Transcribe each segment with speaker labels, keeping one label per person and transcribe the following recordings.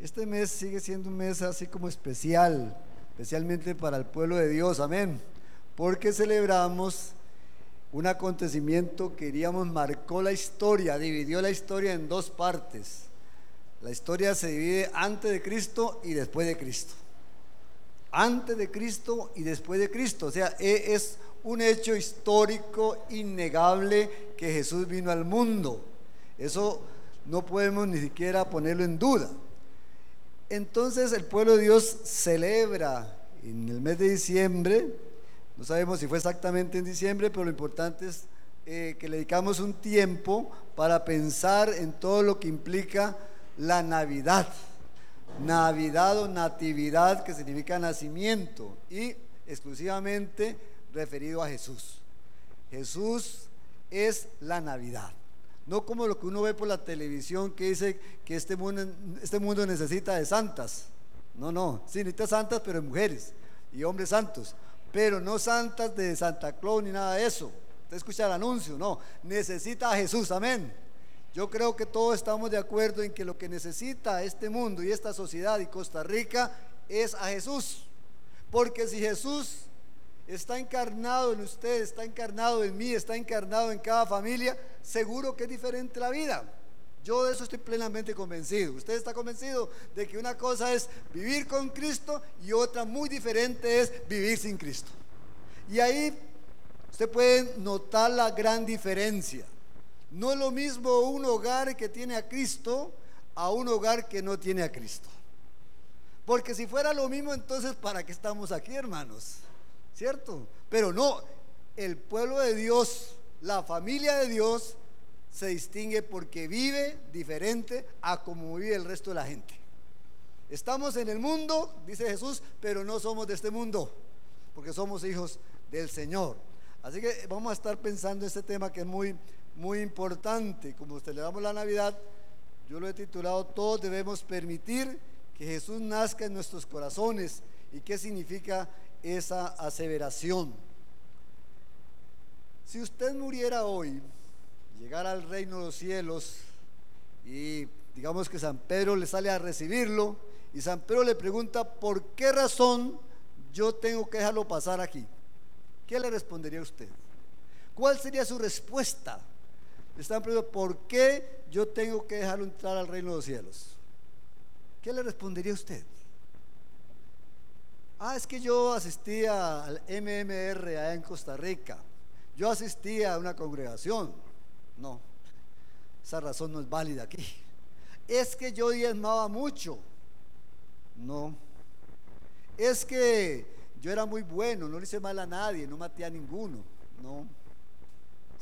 Speaker 1: Este mes sigue siendo un mes así como especial, especialmente para el pueblo de Dios, amén, porque celebramos un acontecimiento que diríamos marcó la historia, dividió la historia en dos partes. La historia se divide antes de Cristo y después de Cristo. Antes de Cristo y después de Cristo. O sea, e, es un hecho histórico innegable que Jesús vino al mundo. Eso no podemos ni siquiera ponerlo en duda. Entonces el pueblo de Dios celebra en el mes de diciembre, no sabemos si fue exactamente en diciembre, pero lo importante es eh, que le dedicamos un tiempo para pensar en todo lo que implica la Navidad. Navidad o natividad, que significa nacimiento, y exclusivamente referido a Jesús. Jesús es la Navidad. No como lo que uno ve por la televisión que dice que este mundo, este mundo necesita de santas. No, no, sí necesita santas, pero mujeres y hombres santos. Pero no santas de Santa Claus ni nada de eso. Usted escucha el anuncio, no. Necesita a Jesús, amén. Yo creo que todos estamos de acuerdo en que lo que necesita este mundo y esta sociedad y Costa Rica es a Jesús. Porque si Jesús está encarnado en usted, está encarnado en mí, está encarnado en cada familia, seguro que es diferente la vida. Yo de eso estoy plenamente convencido. Usted está convencido de que una cosa es vivir con Cristo y otra muy diferente es vivir sin Cristo. Y ahí usted puede notar la gran diferencia. No es lo mismo un hogar que tiene a Cristo a un hogar que no tiene a Cristo. Porque si fuera lo mismo, entonces ¿para qué estamos aquí, hermanos? ¿Cierto? Pero no, el pueblo de Dios, la familia de Dios, se distingue porque vive diferente a como vive el resto de la gente. Estamos en el mundo, dice Jesús, pero no somos de este mundo, porque somos hijos del Señor. Así que vamos a estar pensando este tema que es muy, muy importante. Como celebramos la Navidad, yo lo he titulado Todos debemos permitir que Jesús nazca en nuestros corazones. ¿Y qué significa esa aseveración. Si usted muriera hoy, llegara al reino de los cielos y digamos que San Pedro le sale a recibirlo y San Pedro le pregunta, ¿por qué razón yo tengo que dejarlo pasar aquí? ¿Qué le respondería usted? ¿Cuál sería su respuesta? Le están preguntando, ¿por qué yo tengo que dejarlo entrar al reino de los cielos? ¿Qué le respondería usted? Ah, es que yo asistía al MMR allá en Costa Rica. Yo asistía a una congregación. No, esa razón no es válida aquí. Es que yo diezmaba mucho. No. Es que yo era muy bueno, no le hice mal a nadie, no maté a ninguno. No.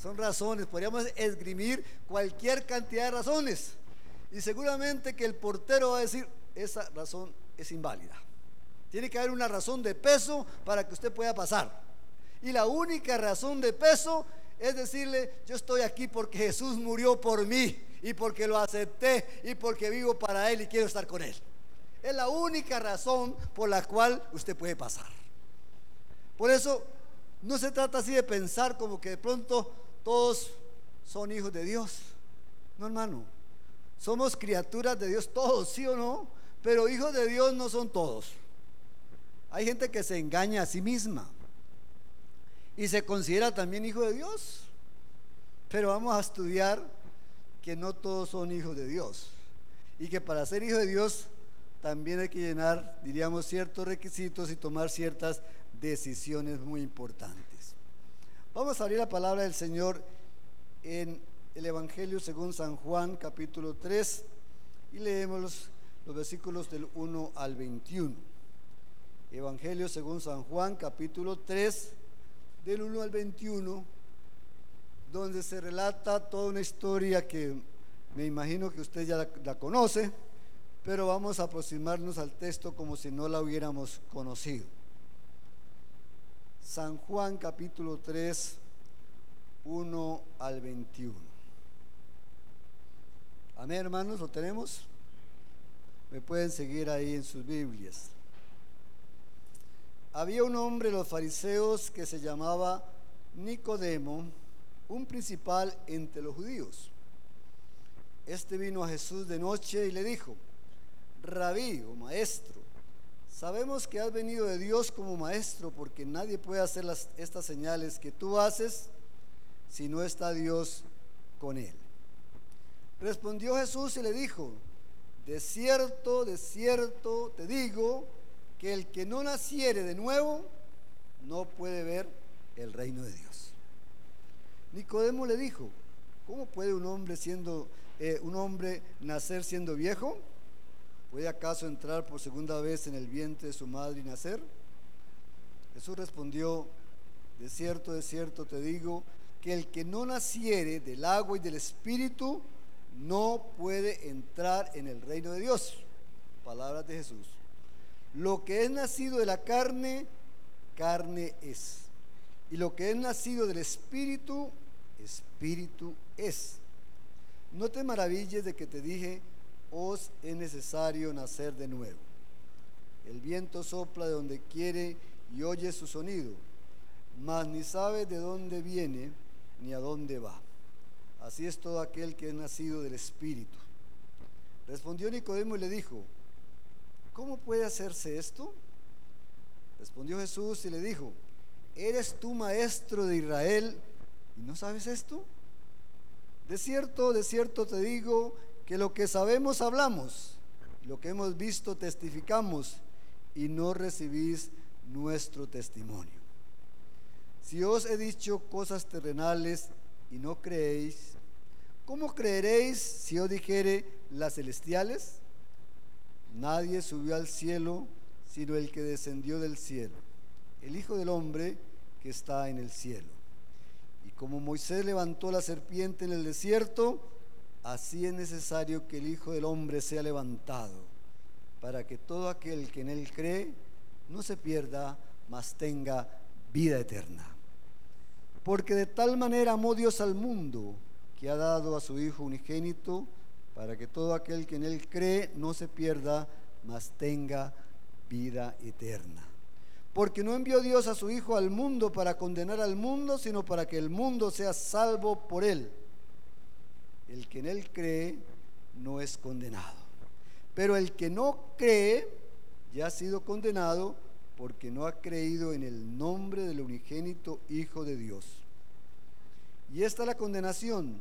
Speaker 1: Son razones, podríamos esgrimir cualquier cantidad de razones. Y seguramente que el portero va a decir, esa razón es inválida. Tiene que haber una razón de peso para que usted pueda pasar. Y la única razón de peso es decirle, yo estoy aquí porque Jesús murió por mí y porque lo acepté y porque vivo para Él y quiero estar con Él. Es la única razón por la cual usted puede pasar. Por eso no se trata así de pensar como que de pronto todos son hijos de Dios. No, hermano. Somos criaturas de Dios todos, sí o no. Pero hijos de Dios no son todos. Hay gente que se engaña a sí misma y se considera también hijo de Dios. Pero vamos a estudiar que no todos son hijos de Dios y que para ser hijo de Dios también hay que llenar, diríamos, ciertos requisitos y tomar ciertas decisiones muy importantes. Vamos a abrir la palabra del Señor en el Evangelio según San Juan capítulo 3 y leemos los, los versículos del 1 al 21. Evangelio según San Juan, capítulo 3, del 1 al 21, donde se relata toda una historia que me imagino que usted ya la, conoce, pero vamos a aproximarnos al texto como si no la hubiéramos conocido. San Juan capítulo 3, 1 al 21. Amén, hermanos, ¿lo tenemos? Me pueden seguir ahí en sus Biblias. Había un hombre, los fariseos, que se llamaba Nicodemo, un principal entre los judíos. Este vino a Jesús de noche y le dijo, rabí o maestro, sabemos que has venido de Dios como maestro porque nadie puede hacer estas señales que tú haces si no está Dios con él. Respondió Jesús y le dijo, de cierto, de cierto te digo que el que no naciere de nuevo no puede ver el reino de Dios. Nicodemo le dijo, ¿cómo puede un hombre siendo eh, un hombre nacer siendo viejo? ¿Puede acaso entrar por segunda vez en el vientre de su madre y nacer? Jesús respondió, de cierto, de cierto te digo, que el que no naciere del agua y del espíritu no puede entrar en el reino de Dios. Palabras de Jesús. Lo que es nacido de la carne, carne es. Y lo que es nacido del espíritu, espíritu es. No te maravilles de que te dije, os es necesario nacer de nuevo. El viento sopla de donde quiere y oye su sonido, mas ni sabe de dónde viene ni a dónde va. Así es todo aquel que es nacido del Espíritu. Respondió Nicodemo y le dijo, ¿cómo puede hacerse esto? Respondió Jesús y le dijo, ¿eres tú maestro de Israel y no sabes esto? De cierto, de cierto te digo que lo que sabemos hablamos, lo que hemos visto testificamos y no recibís nuestro testimonio. Si os he dicho cosas terrenales y no creéis, ¿cómo creeréis si os dijere las celestiales? Nadie subió al cielo sino el que descendió del cielo, el Hijo del Hombre que está en el cielo. Y como Moisés levantó la serpiente en el desierto, así es necesario que el Hijo del Hombre sea levantado, para que todo aquel que en él cree no se pierda, mas tenga vida eterna. Porque de tal manera amó Dios al mundo que ha dado a su Hijo unigénito para que todo aquel que en Él cree no se pierda, mas tenga vida eterna. Porque no envió Dios a su Hijo al mundo para condenar al mundo, sino para que el mundo sea salvo por Él. El que en Él cree no es condenado. Pero el que no cree ya ha sido condenado porque no ha creído en el nombre del unigénito Hijo de Dios. Y esta es la condenación,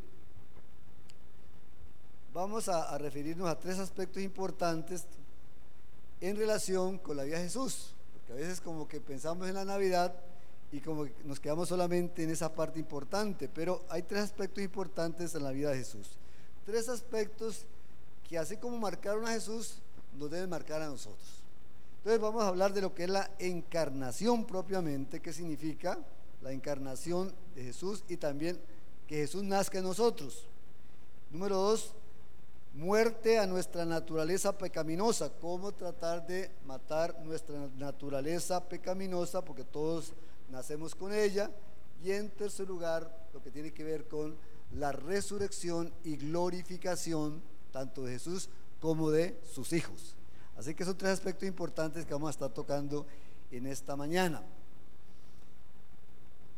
Speaker 1: Vamos a, referirnos a tres aspectos importantes en relación con la vida de Jesús, porque a veces como que pensamos en la Navidad y como que nos quedamos solamente en esa parte importante, pero hay tres aspectos importantes en la vida de Jesús. Tres aspectos que así como marcaron a Jesús, nos deben marcar a nosotros. Entonces vamos a hablar de lo que es la encarnación propiamente, qué significa la encarnación de Jesús y también que Jesús nazca en nosotros. Número dos, muerte a nuestra naturaleza pecaminosa. ¿Cómo tratar de matar nuestra naturaleza pecaminosa? Porque todos nacemos con ella. Y en tercer lugar, lo que tiene que ver con la resurrección y glorificación tanto de Jesús como de sus hijos. Así que son tres aspectos importantes que vamos a estar tocando en esta mañana.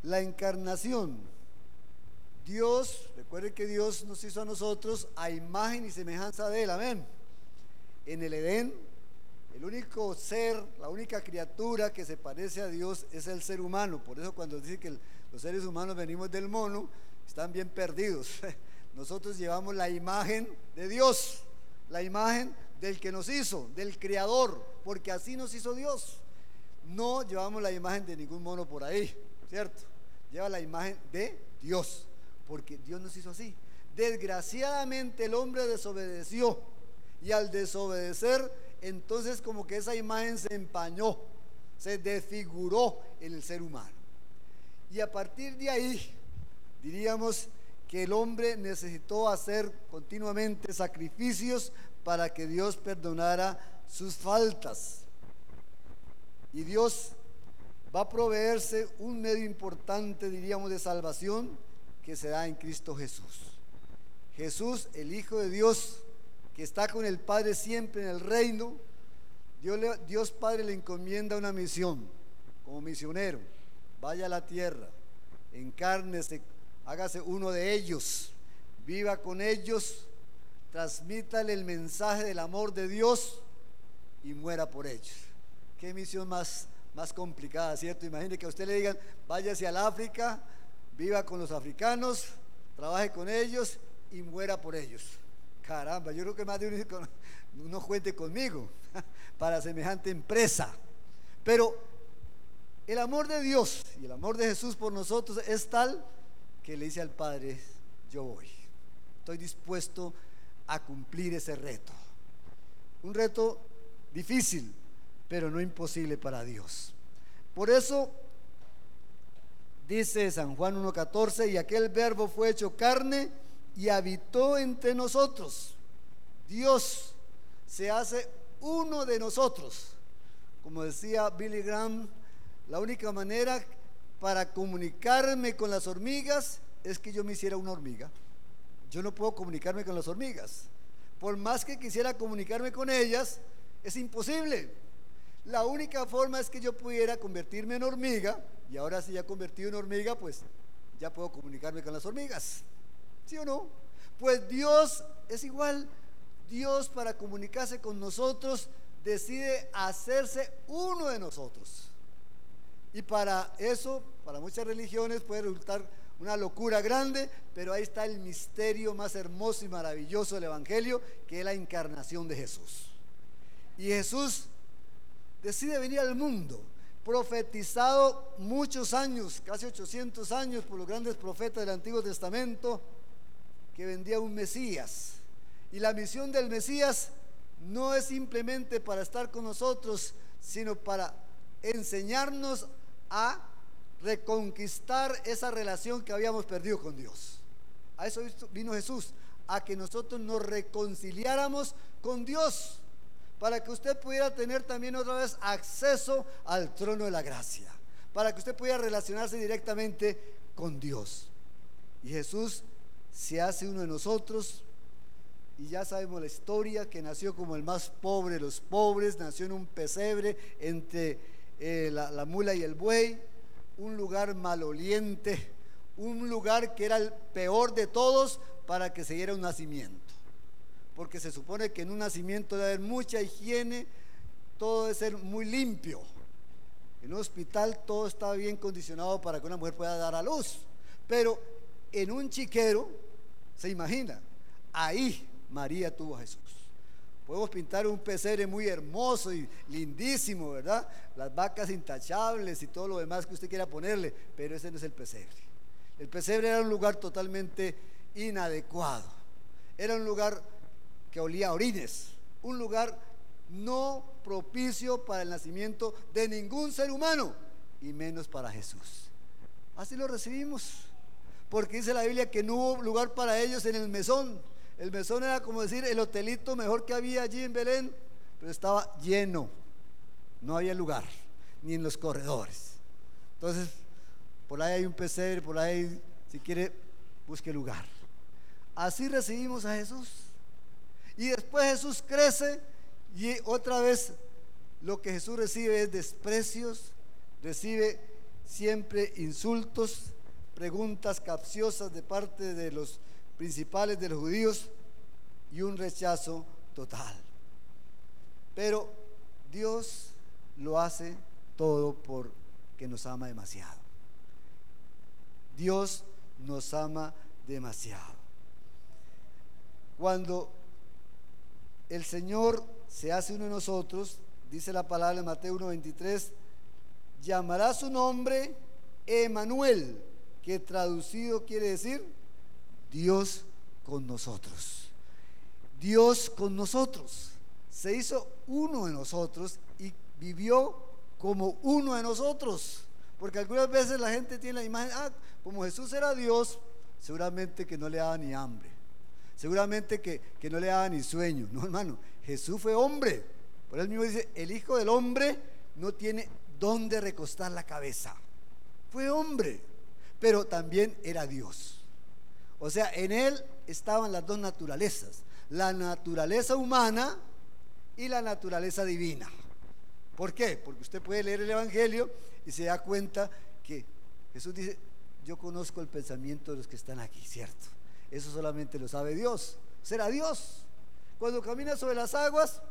Speaker 1: La encarnación. Dios, recuerden que Dios nos hizo a nosotros a imagen y semejanza de Él, amén. En el Edén, el único ser, la única criatura que se parece a Dios es el ser humano. Por eso cuando dice que los seres humanos venimos del mono, están bien perdidos. Nosotros llevamos la imagen de Dios, la imagen del que nos hizo, del creador, porque así nos hizo Dios. No llevamos la imagen de ningún mono por ahí, ¿cierto? Lleva la imagen de Dios, porque Dios nos hizo así. Desgraciadamente el hombre desobedeció y al desobedecer, entonces como que esa imagen se empañó, se desfiguró en el ser humano. Y a partir de ahí, diríamos que el hombre necesitó hacer continuamente sacrificios para que Dios perdonara sus faltas. Y Dios va a proveerse un medio importante, diríamos, de salvación que se da en Cristo Jesús. Jesús, el Hijo de Dios, que está con el Padre siempre en el reino, Dios, Padre le encomienda una misión como misionero. Vaya a la tierra, encárnese, hágase uno de ellos, viva con ellos, transmítale el mensaje del amor de Dios y muera por ellos. Qué misión más, más complicada, ¿cierto? Imagine que a usted le digan, váyase al África, viva con los africanos, trabaje con ellos y muera por ellos. Caramba, yo creo que más de uno, cuente conmigo para semejante empresa. Pero el amor de Dios y el amor de Jesús por nosotros es tal que le dice al Padre, yo voy. Estoy dispuesto a cumplir ese reto. Un reto difícil, pero no imposible para Dios. Por eso dice San Juan 1.14, y aquel verbo fue hecho carne y habitó entre nosotros. Dios se hace uno de nosotros. Como decía Billy Graham, la única manera para comunicarme con las hormigas es que yo me hiciera una hormiga. Yo no puedo comunicarme con las hormigas. Por más que quisiera comunicarme con ellas, es imposible. La única forma es que yo pudiera convertirme en hormiga, y ahora si ya convertido en hormiga, pues ya puedo comunicarme con las hormigas. ¿Sí o no? Pues Dios es igual. Dios para comunicarse con nosotros decide hacerse uno de nosotros. Y para eso, para muchas religiones puede resultar una locura grande, pero ahí está el misterio más hermoso y maravilloso del Evangelio, que es la encarnación de Jesús. Y Jesús decide venir al mundo, profetizado muchos años, casi 800 años por los grandes profetas del Antiguo Testamento, que vendía un Mesías. Y la misión del Mesías no es simplemente para estar con nosotros, sino para enseñarnos a reconquistar esa relación que habíamos perdido con Dios. A eso vino Jesús, a que nosotros nos reconciliáramos con Dios, para que usted pudiera tener también otra vez acceso al trono de la gracia, para que usted pudiera relacionarse directamente con Dios. Y Jesús se hace uno de nosotros y ya sabemos la historia que nació como el más pobre de los pobres, nació en un pesebre entre eh, la, la mula y el buey, un lugar maloliente, un lugar que era el peor de todos para que se diera un nacimiento. Porque se supone que en un nacimiento debe haber mucha higiene, todo debe ser muy limpio. En un hospital todo está bien condicionado para que una mujer pueda dar a luz. Pero en un chiquero, se imagina, ahí María tuvo a Jesús. Podemos pintar un pesebre muy hermoso y lindísimo, ¿verdad? Las vacas intachables y todo lo demás que usted quiera ponerle, pero ese no es el pesebre. El pesebre era un lugar totalmente inadecuado. Era un lugar que olía a orines, un lugar no propicio para el nacimiento de ningún ser humano y menos para Jesús. Así lo recibimos, porque dice la Biblia que no hubo lugar para ellos en el mesón el mesón era como decir el hotelito mejor que había allí en Belén, pero estaba lleno. No había lugar, ni en los corredores. Entonces, por ahí hay un pesebre, por ahí, si quiere, busque lugar. Así recibimos a Jesús. Y después Jesús crece y otra vez lo que Jesús recibe es desprecios, recibe siempre insultos, preguntas capciosas de parte de los principales de los judíos y un rechazo total. Pero Dios lo hace todo porque nos ama demasiado. Dios nos ama demasiado. Cuando el Señor se hace uno de nosotros, dice la palabra en Mateo 1:23, llamará su nombre Emanuel, que traducido quiere decir Dios con nosotros. Dios con nosotros. Se hizo uno de nosotros y vivió como uno de nosotros. Porque algunas veces la gente tiene la imagen, ah, como Jesús era Dios, seguramente que no le daba ni hambre. Seguramente que, que no le daba ni sueño. No, hermano, Jesús fue hombre. Por él mismo dice, el Hijo del Hombre no tiene dónde recostar la cabeza. Fue hombre, pero también era Dios. O sea, en él estaban las dos naturalezas, la naturaleza humana y la naturaleza divina. ¿Por qué? Porque usted puede leer el Evangelio y se da cuenta que Jesús dice, yo conozco el pensamiento de los que están aquí, ¿cierto? Eso solamente lo sabe Dios. Será Dios. Cuando camina sobre las aguas,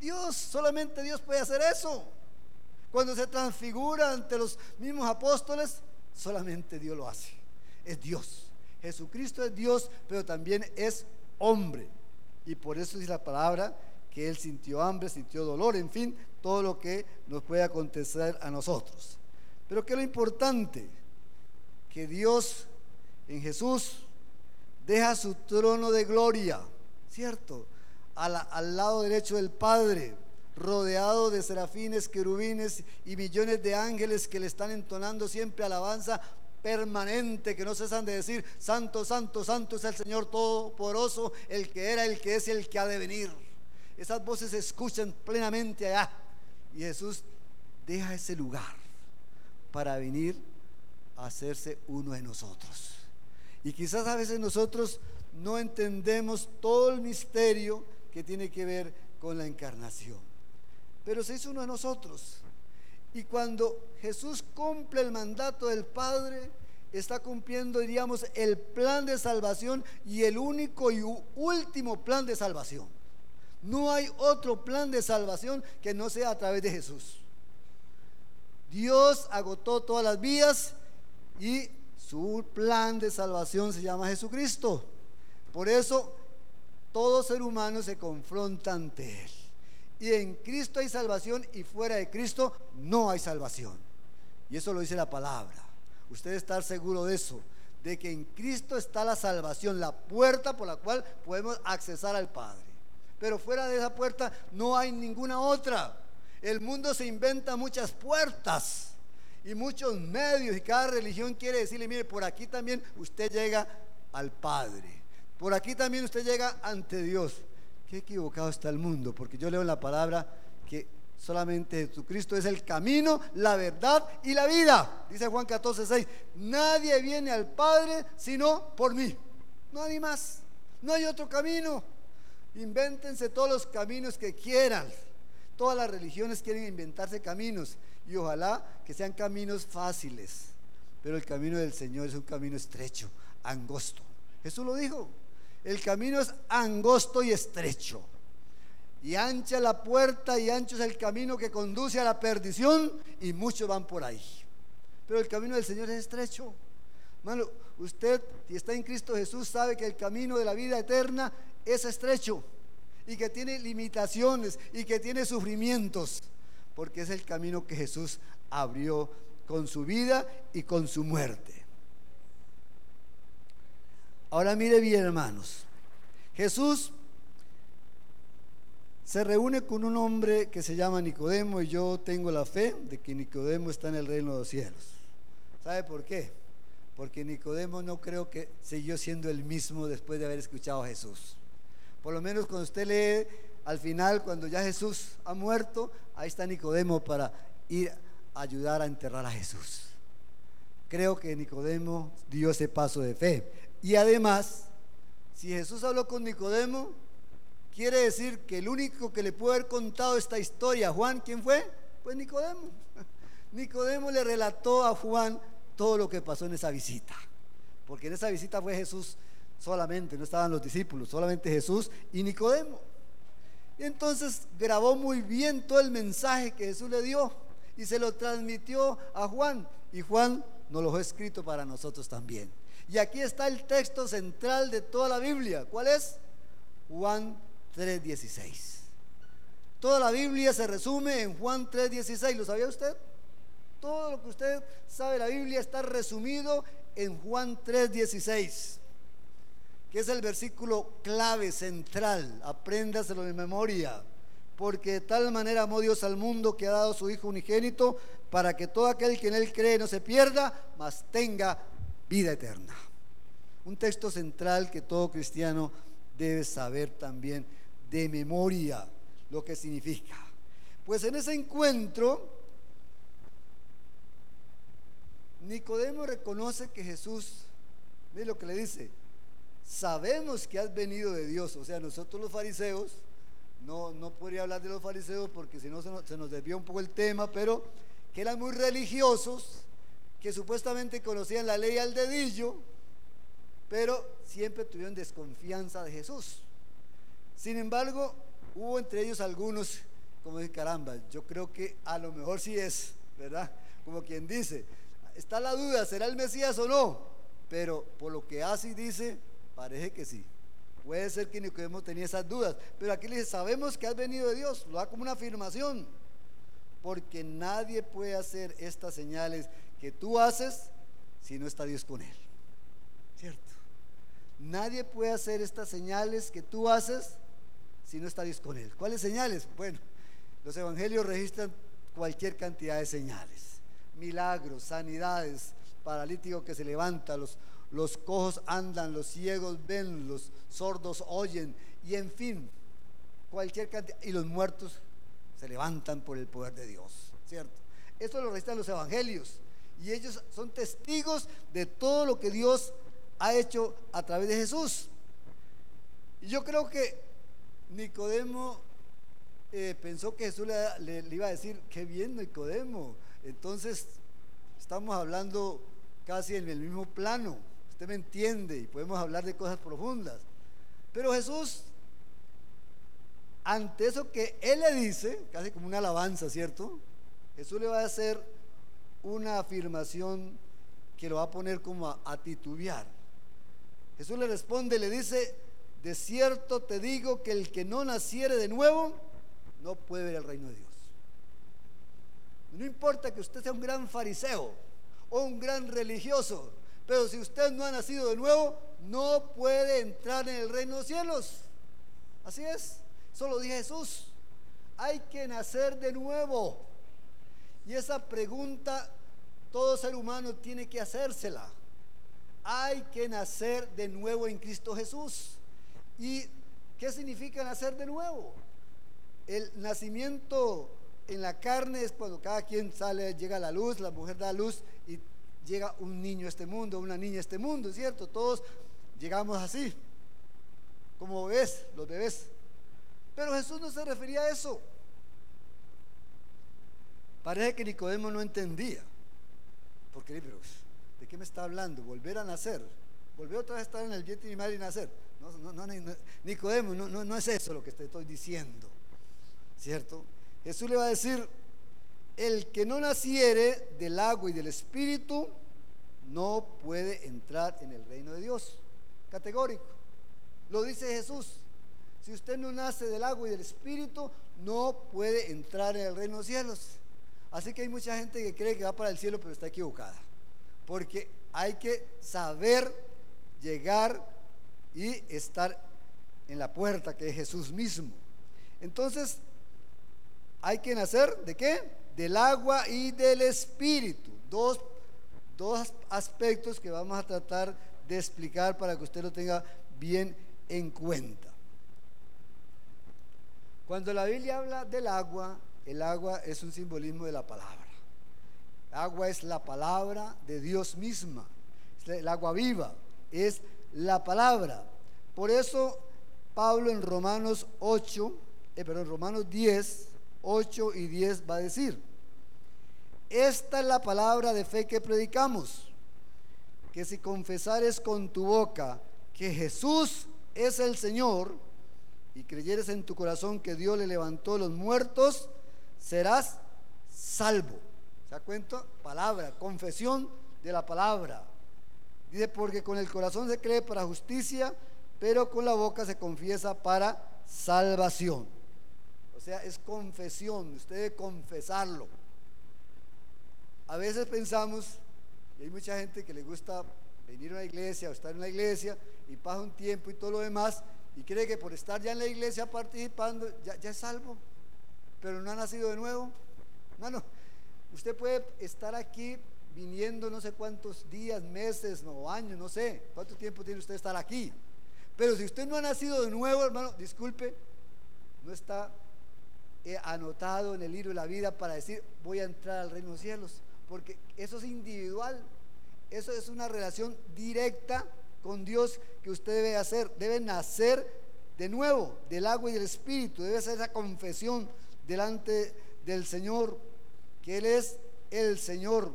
Speaker 1: Dios, solamente Dios puede hacer eso. Cuando se transfigura ante los mismos apóstoles, solamente Dios lo hace. Es Dios. Jesucristo es Dios, pero también es hombre. Y por eso dice la palabra que Él sintió hambre, sintió dolor, en fin, todo lo que nos puede acontecer a nosotros. Pero que lo importante, que Dios en Jesús deja su trono de gloria, ¿cierto? al lado derecho del Padre, rodeado de serafines, querubines y millones de ángeles que le están entonando siempre alabanza permanente, que no cesan de decir, Santo, Santo, Santo es el Señor Todopoderoso, el que era, el que es el que ha de venir. Esas voces se escuchan plenamente allá. Y Jesús deja ese lugar para venir a hacerse uno de nosotros. Y quizás a veces nosotros no entendemos todo el misterio que tiene que ver con la encarnación. Pero se hizo uno de nosotros. Y cuando Jesús cumple el mandato del Padre, está cumpliendo, diríamos, el plan de salvación y el único y último plan de salvación. No hay otro plan de salvación que no sea a través de Jesús. Dios agotó todas las vías y su plan de salvación se llama Jesucristo. Por eso todo ser humano se confronta ante Él. Y en Cristo hay salvación y fuera de Cristo no hay salvación. Y eso lo dice la palabra. Usted estar seguro de eso, de que en Cristo está la salvación, la puerta por la cual podemos accesar al Padre. Pero fuera de esa puerta no hay ninguna otra. El mundo se inventa muchas puertas y muchos medios y cada religión quiere decirle, mire, por aquí también usted llega al Padre. Por aquí también usted llega ante Dios. Qué equivocado está el mundo, porque yo leo en la palabra que solamente Jesucristo es el camino, la verdad y la vida. Dice Juan 14, 6, nadie viene al Padre sino por mí. No hay más, no hay otro camino. Invéntense todos los caminos que quieran. Todas las religiones quieren inventarse caminos y ojalá que sean caminos fáciles. Pero el camino del Señor es un camino estrecho, angosto. Jesús lo dijo. El camino es angosto y estrecho. Y ancha la puerta y ancho es el camino que conduce a la perdición y muchos van por ahí. Pero el camino del Señor es estrecho. Hermano, usted, si está en Cristo Jesús, sabe que el camino de la vida eterna es estrecho y que tiene limitaciones y que tiene sufrimientos, porque es el camino que Jesús abrió con su vida y con su muerte. Ahora mire bien, hermanos. Jesús se reúne con un hombre que se llama Nicodemo y yo tengo la fe de que Nicodemo está en el reino de los cielos. ¿Sabe por qué? Porque Nicodemo no creo que siguió siendo el mismo después de haber escuchado a Jesús. Por lo menos cuando usted lee al final, cuando ya Jesús ha muerto, ahí está Nicodemo para ir a ayudar a enterrar a Jesús. Creo que Nicodemo dio ese paso de fe. Y además, si Jesús habló con Nicodemo, quiere decir que el único que le puede haber contado esta historia Juan, ¿quién fue? Pues Nicodemo. Nicodemo le relató a Juan todo lo que pasó en esa visita. Porque en esa visita fue Jesús solamente, no estaban los discípulos, solamente Jesús y Nicodemo. Entonces grabó muy bien todo el mensaje que Jesús le dio y se lo transmitió a Juan. Y Juan nos lo ha escrito para nosotros también. Y aquí está el texto central de toda la Biblia. ¿Cuál es? Juan 3:16. Toda la Biblia se resume en Juan 3:16. ¿Lo sabía usted? Todo lo que usted sabe de la Biblia está resumido en Juan 3:16, que es el versículo clave, central. Apréndaselo de memoria. Porque de tal manera amó Dios al mundo que ha dado su Hijo unigénito para que todo aquel que en Él cree no se pierda, mas tenga vida eterna. Un texto central que todo cristiano debe saber también de memoria lo que significa. Pues en ese encuentro, Nicodemo reconoce que Jesús, mire lo que le dice, sabemos que has venido de Dios. O sea, nosotros los fariseos, no, no podría hablar de los fariseos porque si no se nos, se nos desvía un poco el tema, pero que eran muy religiosos, que supuestamente conocían la ley al dedillo, pero siempre tuvieron desconfianza de Jesús. Sin embargo, hubo entre ellos algunos, como de caramba, yo creo que a lo mejor sí es, ¿verdad? Como quien dice, está la duda, ¿será el Mesías o no? Pero por lo que hace y dice, parece que sí. Puede ser que Nicodemo tenía esas dudas, pero aquí le dice, sabemos que has venido de Dios, lo da como una afirmación, porque nadie puede hacer estas señales que tú haces si no está Dios con él. ¿Cierto? Nadie puede hacer estas señales que tú haces si no está Dios con él. ¿Cuáles señales? Bueno, los evangelios registran cualquier cantidad de señales. Milagros, sanidades, paralítico que se levanta, los, los cojos andan, los ciegos ven, los sordos oyen, y en fin, cualquier cantidad. Y los muertos se levantan por el poder de Dios, ¿cierto? Esto lo registran los evangelios. Y ellos son testigos de todo lo que Dios ha hecho a través de Jesús. Y yo creo que Nicodemo eh, pensó que Jesús le, le, iba a decir, qué bien Nicodemo. Entonces, estamos hablando casi en el mismo plano. Usted me entiende y podemos hablar de cosas profundas. Pero Jesús, ante eso que Él le dice, casi como una alabanza, ¿cierto? Jesús le va a hacer una afirmación que lo va a poner como a, titubear. Jesús le responde, le dice, de cierto te digo que el que no naciere de nuevo no puede ver el reino de Dios. No importa que usted sea un gran fariseo o un gran religioso, pero si usted no ha nacido de nuevo, no puede entrar en el reino de los cielos. Así es, solo dice Jesús. Hay que nacer de nuevo. Y esa pregunta todo ser humano tiene que hacérsela hay que nacer de nuevo en Cristo Jesús. ¿Y qué significa nacer de nuevo? El nacimiento en la carne es cuando cada quien sale, llega a la luz, la mujer da luz y llega un niño a este mundo, una niña a este mundo, ¿cierto? Todos llegamos así, como bebés, los bebés. Pero Jesús no se refería a eso. Parece que Nicodemo no entendía. Porque, pero ¿De qué me está hablando? Volver a nacer. Volver otra vez a estar en el vientre de mi madre y nacer. No, no, no, Nicodemo, no, no, no es eso lo que te estoy diciendo. ¿Cierto? Jesús le va a decir, el que no naciere del agua y del espíritu no puede entrar en el reino de Dios. Categórico. Lo dice Jesús. Si usted no nace del agua y del espíritu, no puede entrar en el reino de los cielos. Así que hay mucha gente que cree que va para el cielo, pero está equivocada porque hay que saber llegar y estar en la puerta que es Jesús mismo. Entonces, hay que nacer de qué? Del agua y del espíritu. Dos, dos aspectos que vamos a tratar de explicar para que usted lo tenga bien en cuenta. Cuando la Biblia habla del agua, el agua es un simbolismo de la palabra. Agua es la palabra de Dios misma. El agua viva es la palabra. Por eso Pablo en Romanos 8, eh, perdón, Romanos 10, 8 y 10 va a decir, esta es la palabra de fe que predicamos, que si confesares con tu boca que Jesús es el Señor y creyeres en tu corazón que Dios le levantó los muertos, serás salvo. ¿Se da cuenta? Palabra, confesión de la palabra. Dice, porque con el corazón se cree para justicia, pero con la boca se confiesa para salvación. O sea, es confesión, usted debe confesarlo. A veces pensamos, y hay mucha gente que le gusta venir a una iglesia o estar en la iglesia y pasa un tiempo y todo lo demás, y cree que por estar ya en la iglesia participando, ya, es salvo, pero no ha nacido de nuevo. no Usted puede estar aquí viniendo no sé cuántos días, meses o años, no sé cuánto tiempo tiene usted estar aquí. Pero si usted no ha nacido de nuevo, hermano, disculpe, no está eh, anotado en el libro de la vida para decir, voy a entrar al reino de los cielos. Porque eso es individual. Eso es una relación directa con Dios que usted debe hacer. Debe nacer de nuevo del agua y del espíritu. Debe hacer esa confesión delante del Señor, que Él es el Señor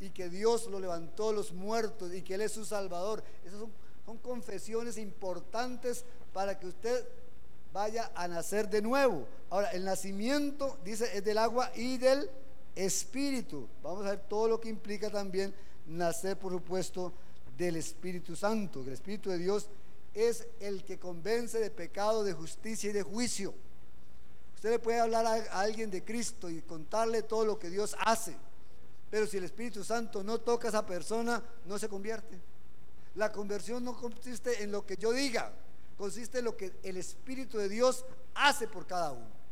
Speaker 1: y que Dios lo levantó de los muertos y que Él es su Salvador. Esas son, son confesiones importantes para que usted vaya a nacer de nuevo. Ahora, el nacimiento, dice, es del agua y del espíritu. Vamos a ver todo lo que implica también nacer, por supuesto, del Espíritu Santo. El Espíritu de Dios es el que convence de pecado, de justicia y de juicio. Usted le puede hablar a alguien de Cristo y contarle todo lo que Dios hace, pero si el Espíritu Santo no toca a esa persona, no se convierte. La conversión no consiste en lo que yo diga, consiste en lo que el Espíritu de Dios hace por cada uno.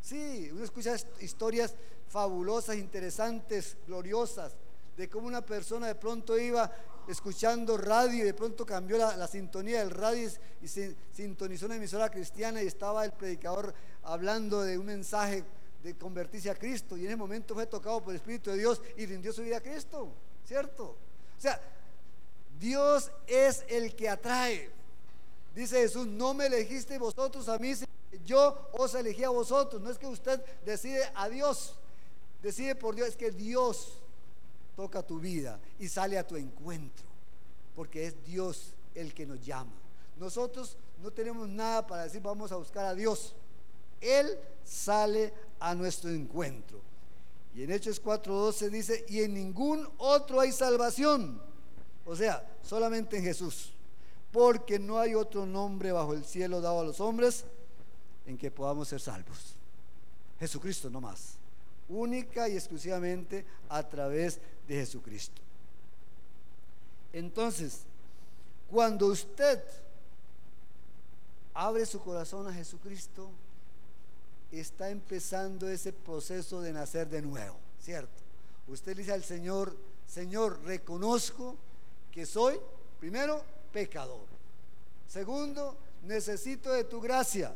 Speaker 1: Sí, uno escucha historias fabulosas, interesantes, gloriosas, de cómo una persona de pronto iba escuchando radio y de pronto cambió la, sintonía del radio y, se sintonizó una emisora cristiana y estaba el predicador hablando de un mensaje de convertirse a Cristo y en ese momento fue tocado por el Espíritu de Dios y rindió su vida a Cristo, ¿cierto? O sea, Dios es el que atrae. Dice Jesús, no me elegiste vosotros a mí, yo os elegí a vosotros. No es que usted decide a Dios, decide por Dios, es que Dios toca tu vida y sale a tu encuentro, porque es Dios el que nos llama. Nosotros no tenemos nada para decir vamos a buscar a Dios. Él sale a nuestro encuentro. Y en Hechos 4:12 dice, y en ningún otro hay salvación. O sea, solamente en Jesús. Porque no hay otro nombre bajo el cielo dado a los hombres en que podamos ser salvos. Jesucristo no más. Única y exclusivamente a través de Jesucristo. Entonces, cuando usted abre su corazón a Jesucristo, está empezando ese proceso de nacer de nuevo, ¿cierto? Usted dice al Señor, Señor, reconozco que soy, primero, pecador. Segundo, necesito de tu gracia.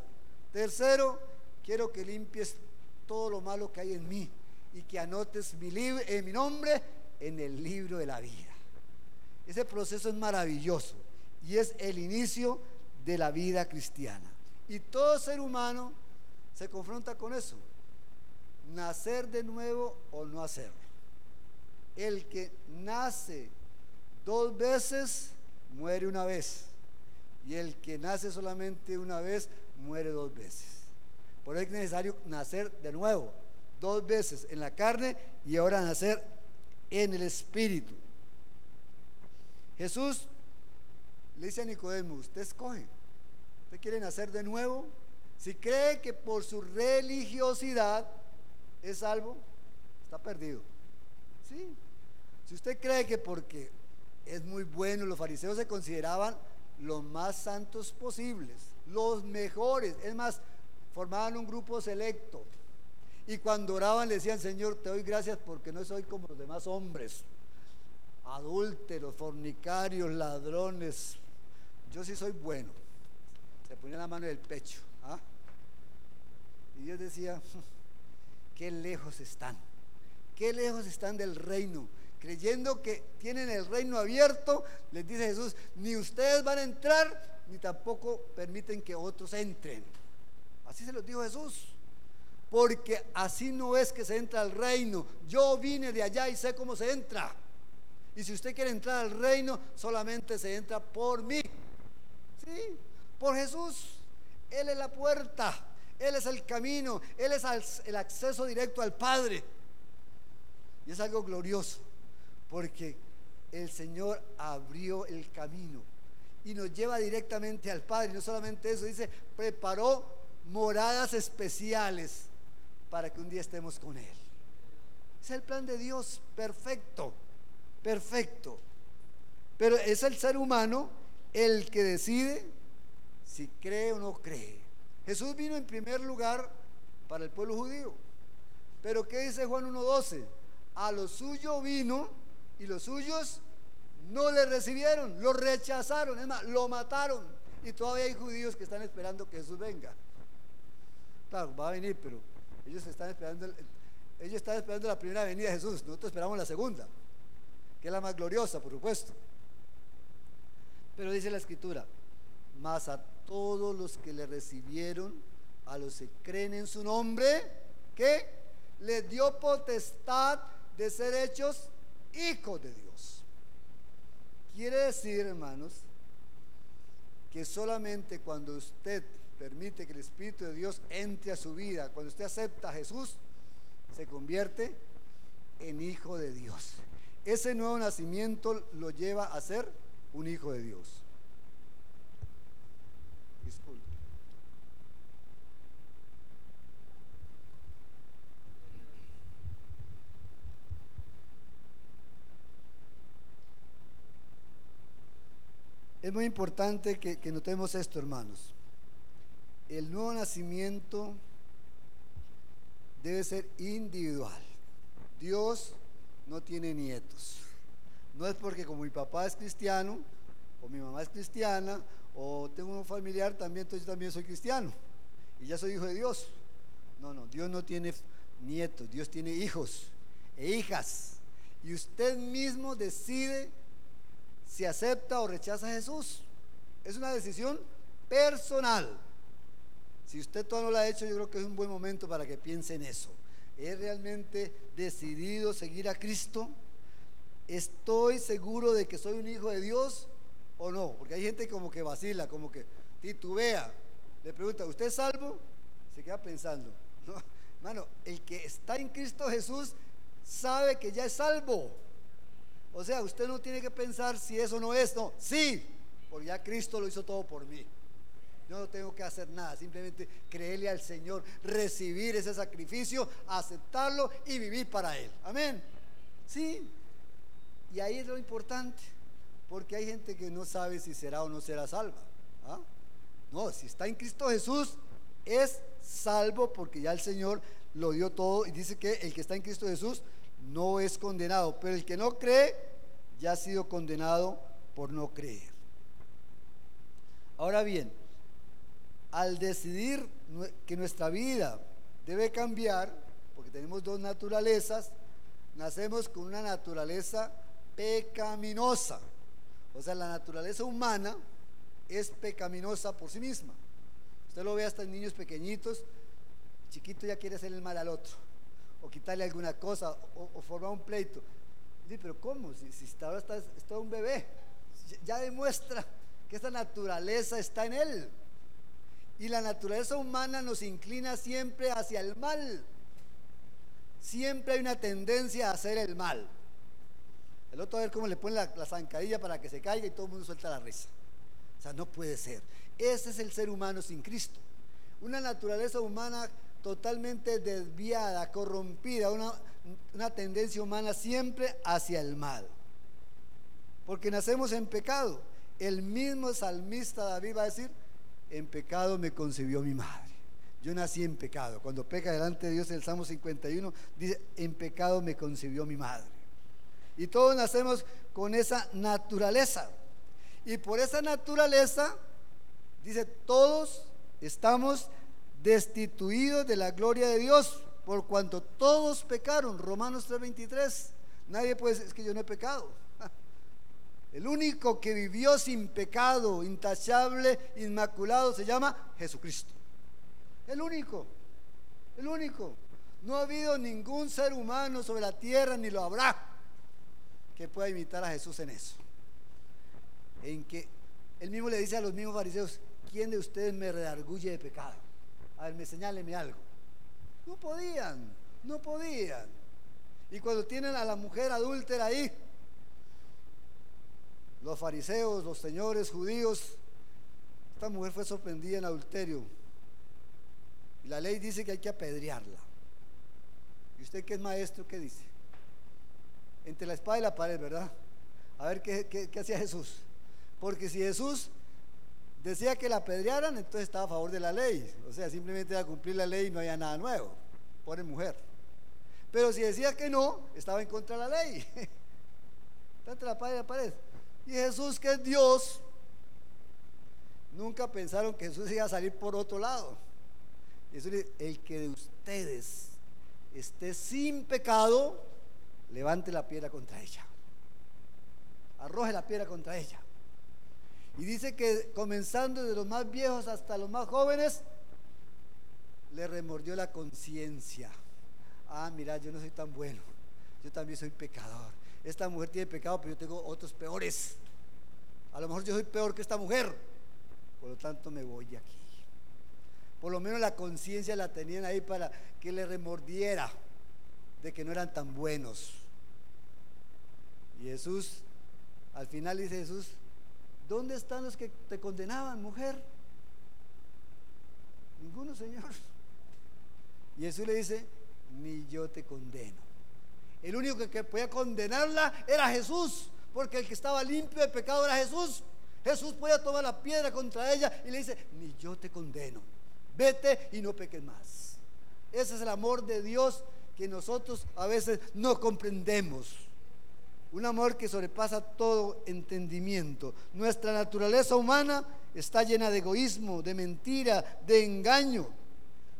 Speaker 1: Tercero, quiero que limpies todo lo malo que hay en mí y que anotes mi, eh, mi nombre en el libro de la vida. Ese proceso es maravilloso y es el inicio de la vida cristiana. Y todo ser humano se confronta con eso. Nacer de nuevo o no hacerlo. El que nace dos veces muere una vez. Y el que nace solamente una vez muere dos veces. Por eso es necesario nacer de nuevo, dos veces en la carne y ahora nacer en el Espíritu. Jesús le dice a Nicodemo, usted escoge, usted quiere nacer de nuevo, si cree que por su religiosidad es salvo, está perdido. Sí. Si usted cree que porque es muy bueno, los fariseos se consideraban los más santos posibles, los mejores, es más, formaban un grupo selecto, y cuando oraban le decían, Señor, te doy gracias porque no soy como los demás hombres, adúlteros, fornicarios, ladrones. Yo sí soy bueno. Se ponía la mano en el pecho. ¿ah? Y Dios decía, qué lejos están, qué lejos están del reino. Creyendo que tienen el reino abierto, les dice Jesús, ni ustedes van a entrar, ni tampoco permiten que otros entren. Así se los dijo Jesús porque así no es que se entra al reino. Yo vine de allá y sé cómo se entra. Y si usted quiere entrar al reino, solamente se entra por mí. Sí, por Jesús. Él es la puerta, Él es el camino, Él es el acceso directo al Padre. Y es algo glorioso, porque el Señor abrió el camino y nos lleva directamente al Padre. Y no solamente eso, dice, preparó moradas especiales para que un día estemos con Él. Es el plan de Dios perfecto, perfecto. Pero es el ser humano el que decide si cree o no cree. Jesús vino en primer lugar para el pueblo judío. Pero ¿qué dice Juan 1.12? A lo suyo vino y los suyos no le recibieron, lo rechazaron, es más, lo mataron. Y todavía hay judíos que están esperando que Jesús venga. Claro, va a venir, pero ellos están esperando, ellos están esperando la primera venida de Jesús. Nosotros esperamos la segunda, que es la más gloriosa, por supuesto. Pero dice la escritura, más a todos los que le recibieron, a los que creen en su nombre, que les dio potestad de ser hechos hijos de Dios. Quiere decir, hermanos, que solamente cuando usted permite que el Espíritu de Dios entre a su vida, cuando usted acepta a Jesús, se convierte en hijo de Dios. Ese nuevo nacimiento lo lleva a ser un hijo de Dios. Es muy importante que, notemos esto, hermanos. El nuevo nacimiento debe ser individual. Dios no tiene nietos. No es porque como mi papá es cristiano, o mi mamá es cristiana, o tengo un familiar también, entonces yo también soy cristiano. Y ya soy hijo de Dios. No, no, Dios no tiene nietos, Dios tiene hijos e hijas. Y usted mismo decide si acepta o rechaza a Jesús. Es una decisión personal. Si usted todavía no lo ha hecho, yo creo que es un buen momento para que piense en eso. ¿He realmente decidido seguir a Cristo? ¿Estoy seguro de que soy un hijo de Dios o no? Porque hay gente como que vacila, como que titubea. Le pregunta, ¿usted es salvo? Se queda pensando. No, hermano, el que está en Cristo Jesús sabe que ya es salvo. O sea, usted no tiene que pensar si eso no es, no, sí, porque ya Cristo lo hizo todo por mí. Yo no tengo que hacer nada, simplemente creerle al Señor, recibir ese sacrificio, aceptarlo y vivir para Él. Amén. Sí. Y ahí es lo importante, porque hay gente que no sabe si será o no será salva. ¿ah? No, si está en Cristo Jesús, es salvo porque ya el Señor lo dio todo y dice que el que está en Cristo Jesús no es condenado, pero el que no cree ya ha sido condenado por no creer. Ahora bien, al decidir que nuestra vida debe cambiar, porque tenemos dos naturalezas, nacemos con una naturaleza pecaminosa. O sea, la naturaleza humana es pecaminosa por sí misma. Usted lo ve hasta en niños pequeñitos, chiquito ya quiere hacer el mal al otro o quitarle alguna cosa o, formar un pleito. pero ¿cómo? Si, si ahora está, está un bebé, ya demuestra que esa naturaleza está en él. Y la naturaleza humana nos inclina siempre hacia el mal. Siempre hay una tendencia a hacer el mal. El otro a ver cómo le pone la, la, zancadilla para que se caiga y todo el mundo suelta la risa. O sea, no puede ser. Ese es el ser humano sin Cristo. Una naturaleza humana totalmente desviada, corrompida, una, una tendencia humana siempre hacia el mal. Porque nacemos en pecado. El mismo salmista David va a decir, en pecado me concibió mi madre. Yo nací en pecado. Cuando peca delante de Dios en el Salmo 51, dice, en pecado me concibió mi madre. Y todos nacemos con esa naturaleza. Y por esa naturaleza, dice, todos estamos destituidos de la gloria de Dios, por cuanto todos pecaron. Romanos 3:23. Nadie puede decir, es que yo no he pecado. El único que vivió sin pecado, intachable, inmaculado, se llama Jesucristo. El único, el único. No ha habido ningún ser humano sobre la tierra, ni lo habrá, que pueda imitar a Jesús en eso. En que él mismo le dice a los mismos fariseos, ¿quién de ustedes me redarguye de pecado? A ver, me señáleme algo. No podían, no podían. Y cuando tienen a la mujer adúltera ahí, los fariseos, los señores judíos, esta mujer fue sorprendida en adulterio. Y la ley dice que hay que apedrearla. ¿Y usted que es maestro, qué dice? Entre la espada y la pared, ¿verdad? A ver qué, qué hacía Jesús. Porque si Jesús decía que la apedrearan, entonces estaba a favor de la ley. O sea, simplemente a cumplir la ley y no había nada nuevo. Pobre mujer. Pero si decía que no, estaba en contra de la ley. Está entre la pared y la pared. Y Jesús, que es Dios, nunca pensaron que Jesús iba a salir por otro lado. Eso el que de ustedes esté sin pecado, levante la piedra contra ella. Arroje la piedra contra ella. Y dice que comenzando de los más viejos hasta los más jóvenes, le remordió la conciencia. Ah, mira, yo no soy tan bueno. Yo también soy pecador. Esta mujer tiene pecado, pero yo tengo otros peores. A lo mejor yo soy peor que esta mujer. Por lo tanto, me voy de aquí. Por lo menos la conciencia la tenían ahí para que le remordiera de que no eran tan buenos. Y Jesús, al final dice Jesús, ¿dónde están los que te condenaban, mujer? Ninguno, Señor. Y Jesús le dice, ni yo te condeno. El único que podía condenarla era Jesús, porque el que estaba limpio de pecado era Jesús. Jesús podía tomar la piedra contra ella y le dice, ni yo te condeno. Vete y no peques más. Ese es el amor de Dios que nosotros a veces no comprendemos. Un amor que sobrepasa todo entendimiento. Nuestra naturaleza humana está llena de egoísmo, de mentira, de engaño.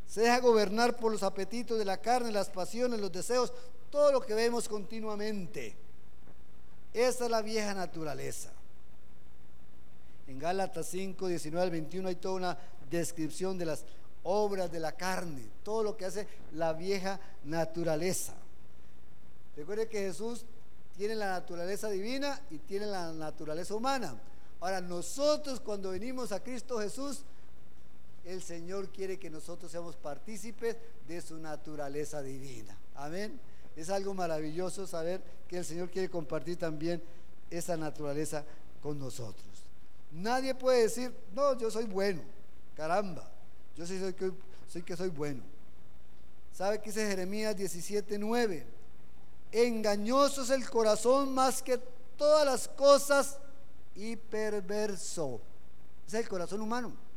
Speaker 1: Se deja gobernar por los apetitos de la carne, las pasiones, los deseos, todo lo que vemos continuamente. Esa es la vieja naturaleza. En Gálatas 5, 19 al 21 hay toda una descripción de las obras de la carne, todo lo que hace la vieja naturaleza. Recuerde que Jesús tiene la naturaleza divina y tiene la naturaleza humana. Ahora, nosotros cuando venimos a Cristo Jesús, el Señor quiere que nosotros seamos partícipes de su naturaleza divina. Amén. Es algo maravilloso saber que el Señor quiere compartir también esa naturaleza con nosotros. Nadie puede decir, no, yo soy bueno, caramba, yo sí soy que soy, que soy bueno. ¿Sabe qué dice Jeremías 17:9? Engañoso es el corazón más que todas las cosas y perverso. Es el corazón humano.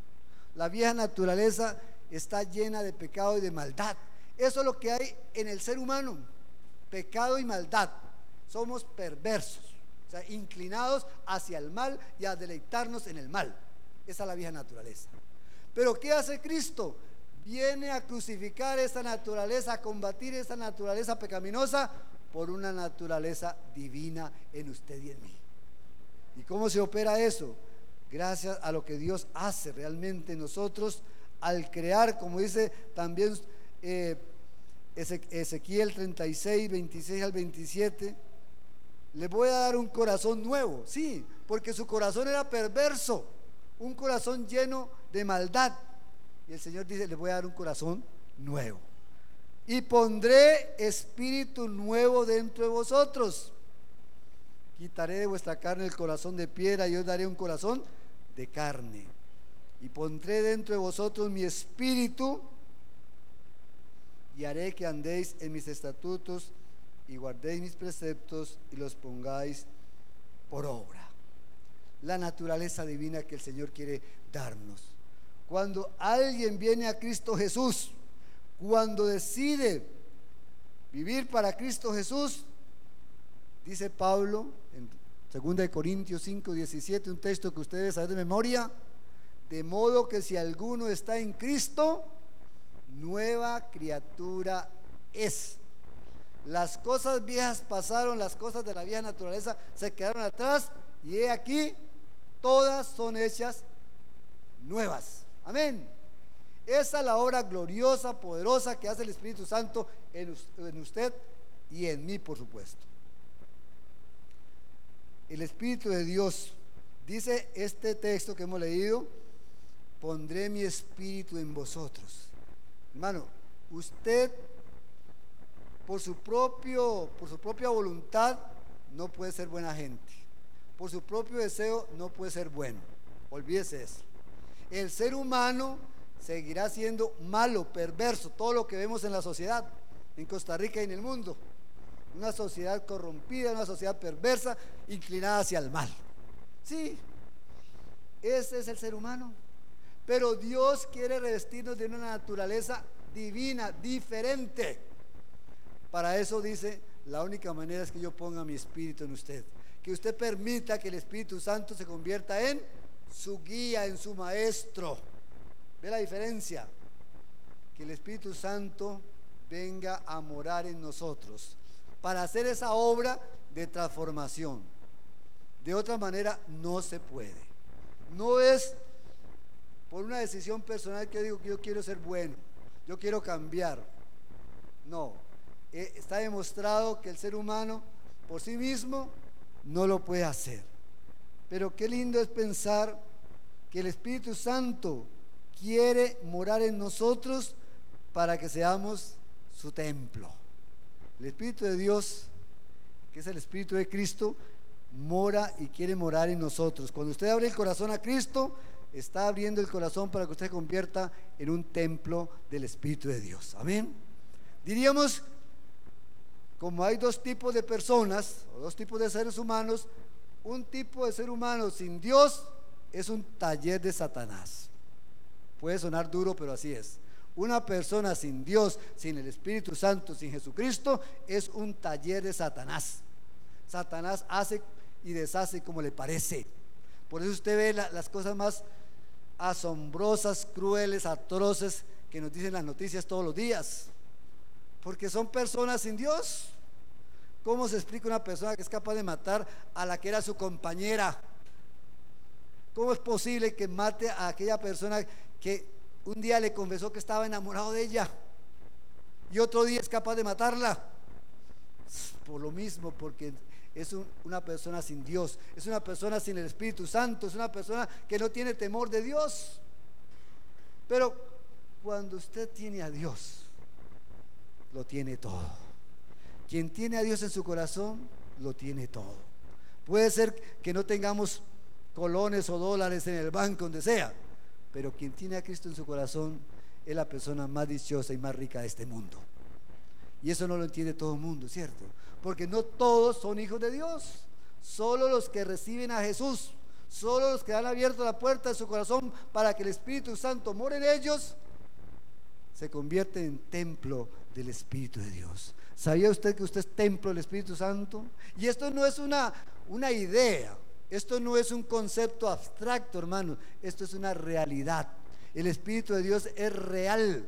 Speaker 1: La vieja naturaleza está llena de pecado y de maldad. Eso es lo que hay en el ser humano pecado y maldad. Somos perversos, o sea, inclinados hacia el mal y a deleitarnos en el mal. Esa es la vieja naturaleza. Pero ¿qué hace Cristo? Viene a crucificar esa naturaleza, a combatir esa naturaleza pecaminosa por una naturaleza divina en usted y en mí. ¿Y cómo se opera eso? Gracias a lo que Dios hace realmente en nosotros al crear, como dice también eh, Ezequiel 36, 26 al 27, le voy a dar un corazón nuevo, sí, porque su corazón era perverso, un corazón lleno de maldad. Y el Señor dice, le voy a dar un corazón nuevo. Y pondré espíritu nuevo dentro de vosotros. Quitaré de vuestra carne el corazón de piedra y os daré un corazón de carne. Y pondré dentro de vosotros mi espíritu y haré que andéis en mis estatutos y guardéis mis preceptos y los pongáis por obra. La naturaleza divina que el Señor quiere darnos. Cuando alguien viene a Cristo Jesús, cuando decide vivir para Cristo Jesús, dice Pablo en 2 Corintios 5, 17, un texto que ustedes saben de memoria, de modo que si alguno está en Cristo, nueva criatura es. Las cosas viejas pasaron, las cosas de la vieja naturaleza se quedaron atrás y he aquí, todas son hechas nuevas. Amén. Esa es la obra gloriosa, poderosa que hace el Espíritu Santo en, usted y en mí, por supuesto. El Espíritu de Dios, dice este texto que hemos leído, pondré mi espíritu en vosotros Hermano, usted por su propio por su propia voluntad no puede ser buena gente. Por su propio deseo no puede ser bueno. Olvídese eso. El ser humano seguirá siendo malo, perverso, todo lo que vemos en la sociedad, en Costa Rica y en el mundo. Una sociedad corrompida, una sociedad perversa, inclinada hacia el mal. Sí, ese es el ser humano. Pero Dios quiere revestirnos de una naturaleza divina, diferente. Para eso dice, la única manera es que yo ponga mi espíritu en usted. Que usted permita que el Espíritu Santo se convierta en su guía, en su maestro. ¿Ve la diferencia? que el Espíritu Santo venga a morar en nosotros para hacer esa obra de transformación. De otra manera no se puede. No es por una decisión personal que yo digo que yo quiero ser bueno, yo quiero cambiar. No, eh, está demostrado que el ser humano por sí mismo no lo puede hacer. Pero qué lindo es pensar que el Espíritu Santo quiere morar en nosotros para que seamos su templo. El Espíritu de Dios, que es el Espíritu de Cristo, mora y quiere morar en nosotros. Cuando usted abre el corazón a Cristo, está abriendo el corazón para que usted se convierta en un templo del Espíritu de Dios. Amén. Diríamos, como hay dos tipos de personas, o dos tipos de seres humanos, un tipo de ser humano sin Dios es un taller de Satanás. Puede sonar duro, pero así es. Una persona sin Dios, sin el Espíritu Santo, sin Jesucristo, es un taller de Satanás. Satanás hace y deshace como le parece. Por eso usted ve las cosas más asombrosas, crueles, atroces que nos dicen las noticias todos los días. Porque son personas sin Dios. ¿Cómo se explica una persona que es capaz de matar a la que era su compañera? ¿Cómo es posible que mate a aquella persona que un día le confesó que estaba enamorado de ella y otro día es capaz de matarla. Por lo mismo, porque es una persona sin Dios, es una persona sin el Espíritu Santo, es una persona que no tiene temor de Dios. Pero cuando usted tiene a Dios, lo tiene todo. Quien tiene a Dios en su corazón, lo tiene todo. Puede ser que no tengamos colones o dólares en el banco, donde sea, pero quien tiene a Cristo en su corazón es la persona más dichosa y más rica de este mundo. Y eso no lo entiende todo el mundo, ¿cierto? Porque no todos son hijos de Dios. Solo los que reciben a Jesús, solo los que han abierto la puerta de su corazón para que el Espíritu Santo more en ellos, se convierten en templo del Espíritu de Dios. ¿Sabía usted que usted es templo del Espíritu Santo? Y esto no es una, una idea, esto no es un concepto abstracto, hermano. Esto es una realidad. El Espíritu de Dios es real.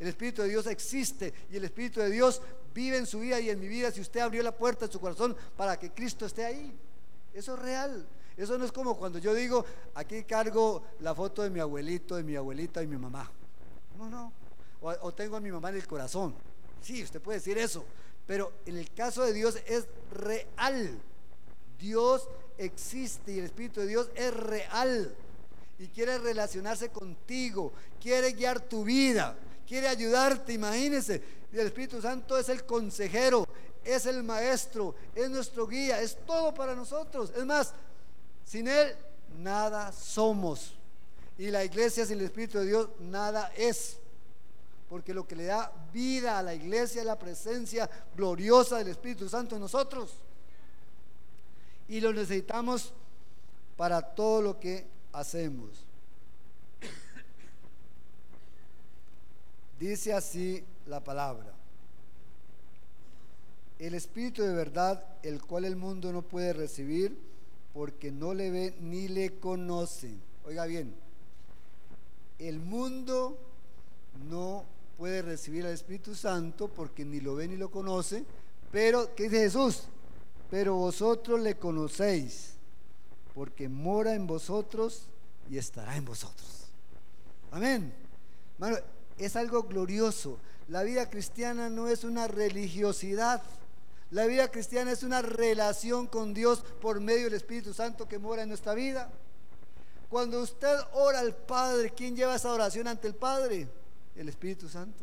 Speaker 1: El Espíritu de Dios existe y el Espíritu de Dios vive en su vida y en mi vida si usted abrió la puerta de su corazón para que Cristo esté ahí. Eso es real. Eso no es como cuando yo digo, aquí cargo la foto de mi abuelito, de mi abuelita y mi mamá. No, no. O, o tengo a mi mamá en el corazón. Sí, usted puede decir eso. Pero en el caso de Dios es real. Dios existe y el Espíritu de Dios es real y quiere relacionarse contigo, quiere guiar tu vida, quiere ayudarte, imagínense. El Espíritu Santo es el consejero, es el maestro, es nuestro guía, es todo para nosotros. Es más, sin Él nada somos. Y la iglesia sin el Espíritu de Dios nada es. Porque lo que le da vida a la iglesia es la presencia gloriosa del Espíritu Santo en nosotros y lo necesitamos para todo lo que hacemos. Dice así la palabra. El Espíritu de verdad, el cual el mundo no puede recibir porque no le ve ni le conoce. Oiga bien, el mundo no puede recibir al Espíritu Santo porque ni lo ve ni lo conoce, pero ¿qué dice Jesús? Pero vosotros le conocéis, porque mora en vosotros y estará en vosotros. Amén. es algo glorioso. La vida cristiana no es una religiosidad. La vida cristiana es una relación con Dios por medio del Espíritu Santo que mora en nuestra vida. Cuando usted ora al Padre, ¿quién lleva esa oración ante el Padre? El Espíritu Santo.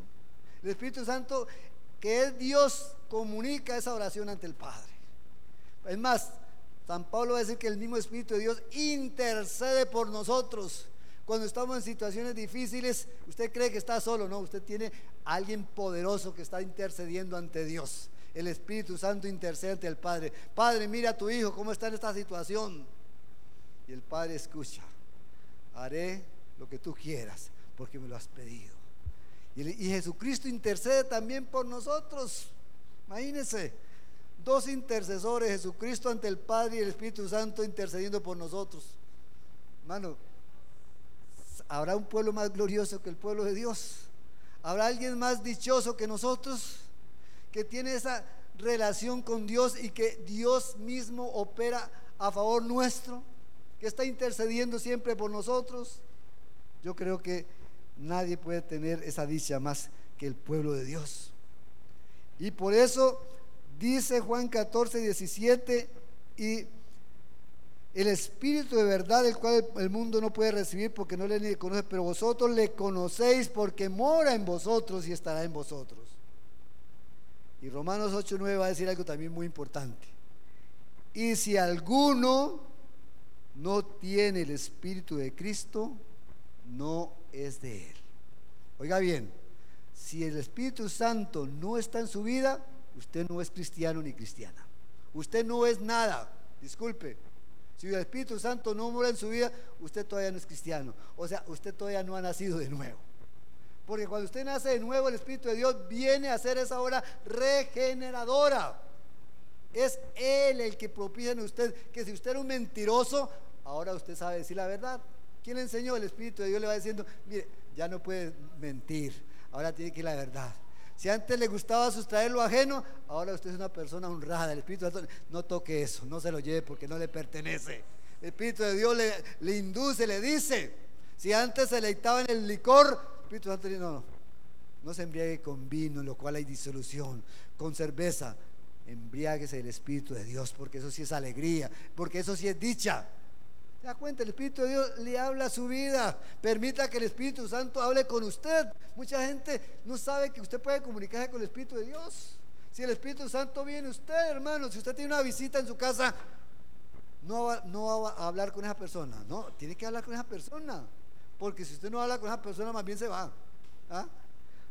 Speaker 1: El Espíritu Santo, que es Dios, comunica esa oración ante el Padre. Es más, San Pablo va a decir que el mismo Espíritu de Dios intercede por nosotros. Cuando estamos en situaciones difíciles, usted cree que está solo, no, usted tiene a alguien poderoso que está intercediendo ante Dios. El Espíritu Santo intercede ante el Padre. Padre, mira a tu hijo, cómo está en esta situación. Y el Padre escucha, haré lo que tú quieras, porque me lo has pedido. Y, Jesucristo intercede también por nosotros. Imagínense dos intercesores, Jesucristo ante el Padre y el Espíritu Santo intercediendo por nosotros. Hermano, ¿habrá un pueblo más glorioso que el pueblo de Dios? ¿Habrá alguien más dichoso que nosotros que tiene esa relación con Dios y que Dios mismo opera a favor nuestro, que está intercediendo siempre por nosotros? Yo creo que nadie puede tener esa dicha más que el pueblo de Dios. Y por eso dice Juan 14, 17, y el Espíritu de verdad, el cual el mundo no puede recibir porque no le conoce, pero vosotros le conocéis porque mora en vosotros y estará en vosotros. Y Romanos 8, 9 va a decir algo también muy importante. Y si alguno no tiene el Espíritu de Cristo, no es de él. Oiga bien, si el Espíritu Santo no está en su vida, usted no es cristiano ni cristiana. Usted no es nada. Disculpe. Si el Espíritu Santo no mora en su vida, usted todavía no es cristiano. O sea, usted todavía no ha nacido de nuevo. Porque cuando usted nace de nuevo, el Espíritu de Dios viene a hacer esa obra regeneradora. Es Él el que propicia en usted que si usted era un mentiroso, ahora usted sabe decir la verdad. ¿Quién le enseñó? El Espíritu de Dios le va diciendo, mire, ya no puede mentir, ahora tiene que ir la verdad. Si antes le gustaba sustraer lo ajeno, ahora usted es una persona honrada. El Espíritu Santo, no toque eso, no se lo lleve porque no le pertenece. El Espíritu de Dios le, induce, le dice. Si antes se leitaba en el licor, el Espíritu Santo dice, no, no, no se embriague con vino, en lo cual hay disolución, con cerveza. Embriáguese el Espíritu de Dios, porque eso sí es alegría, porque eso sí es dicha. ¿Se da cuenta? El Espíritu de Dios le habla a su vida. Permita que el Espíritu Santo hable con usted. Mucha gente no sabe que usted puede comunicarse con el Espíritu de Dios. Si el Espíritu Santo viene usted, hermano, si usted tiene una visita en su casa, no va, no va a hablar con esa persona. No, tiene que hablar con esa persona. Porque si usted no habla con esa persona, más bien se va. ¿Ah?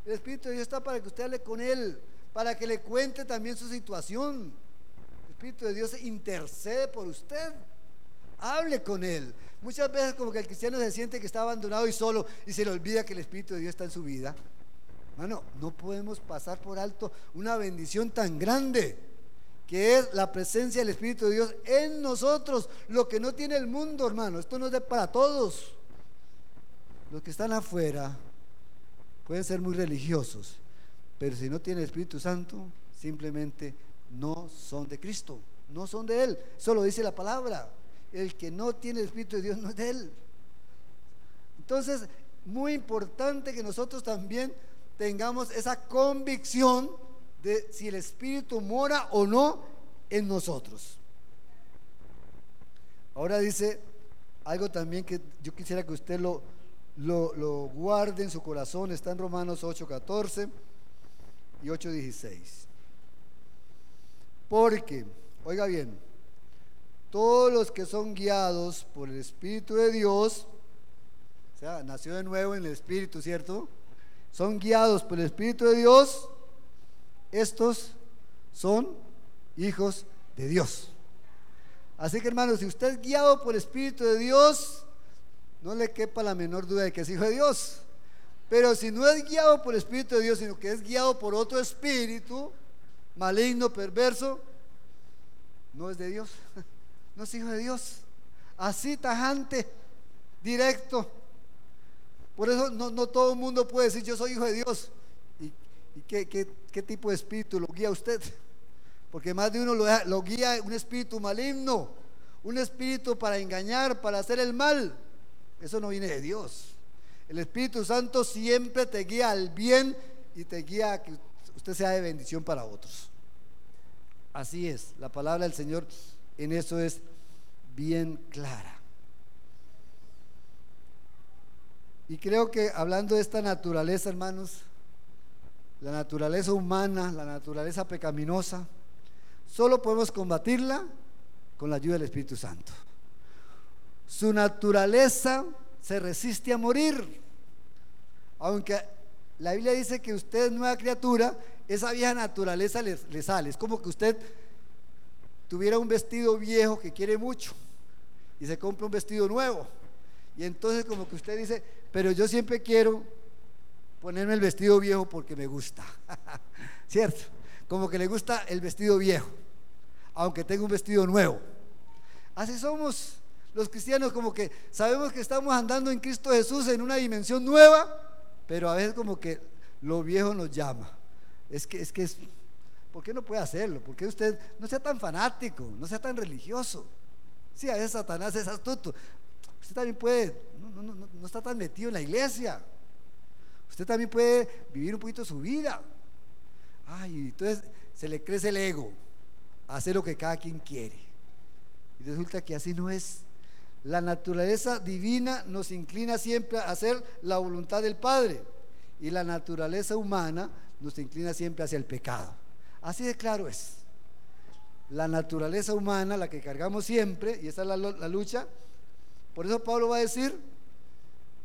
Speaker 1: El Espíritu de Dios está para que usted hable con Él, para que le cuente también su situación. El Espíritu de Dios intercede por usted. Hable con Él. Muchas veces como que el cristiano se siente que está abandonado y solo y se le olvida que el Espíritu de Dios está en su vida. Hermano, no podemos pasar por alto una bendición tan grande que es la presencia del Espíritu de Dios en nosotros, lo que no tiene el mundo, hermano. Esto no es para todos. Los que están afuera pueden ser muy religiosos, pero si no tienen el Espíritu Santo, simplemente no son de Cristo, no son de Él. Eso lo dice la palabra el que no tiene el Espíritu de Dios no es de él. Entonces, muy importante que nosotros también tengamos esa convicción de si el Espíritu mora o no en nosotros. Ahora dice algo también que yo quisiera que usted lo, lo, lo guarde en su corazón, está en Romanos 8:14 y 8:16. Porque, oiga bien, todos los que son guiados por el Espíritu de Dios, o sea, nació de nuevo en el Espíritu, ¿cierto? Son guiados por el Espíritu de Dios, estos son hijos de Dios. Así que hermanos, si usted es guiado por el Espíritu de Dios, no le quepa la menor duda de que es hijo de Dios. Pero si no es guiado por el Espíritu de Dios, sino que es guiado por otro espíritu, maligno, perverso, no es de Dios. no es hijo de Dios. Así tajante, directo. Por eso no, todo el mundo puede decir yo soy hijo de Dios. ¿Y, qué, tipo de espíritu lo guía usted? Porque más de uno lo, lo guía un espíritu maligno, un espíritu para engañar, para hacer el mal. Eso no viene de Dios. El Espíritu Santo siempre te guía al bien y te guía a que usted sea de bendición para otros. Así es, la palabra del Señor en eso es bien clara. Y creo que hablando de esta naturaleza, hermanos, la naturaleza humana, la naturaleza pecaminosa, solo podemos combatirla con la ayuda del Espíritu Santo. Su naturaleza se resiste a morir. Aunque la Biblia dice que usted es nueva criatura, esa vieja naturaleza le, le sale. Es como que usted tuviera un vestido viejo que quiere mucho y se compra un vestido nuevo. Y entonces como que usted dice, pero yo siempre quiero ponerme el vestido viejo porque me gusta. ¿Cierto? Como que le gusta el vestido viejo, aunque tenga un vestido nuevo. Así somos los cristianos, como que sabemos que estamos andando en Cristo Jesús en una dimensión nueva, pero a veces como que lo viejo nos llama. Es que es que es ¿Por qué no puede hacerlo? ¿Por qué usted no sea tan fanático, no sea tan religioso? Sí, a veces Satanás es astuto. Usted también puede, no, no, no, no está tan metido en la iglesia. Usted también puede vivir un poquito su vida. Ay, entonces se le crece el ego, hacer lo que cada quien quiere. Y resulta que así no es. La naturaleza divina nos inclina siempre a hacer la voluntad del Padre y la naturaleza humana nos inclina siempre hacia el pecado. Así de claro es. La naturaleza humana, la que cargamos siempre, y esa es la, lucha. Por eso Pablo va a decir,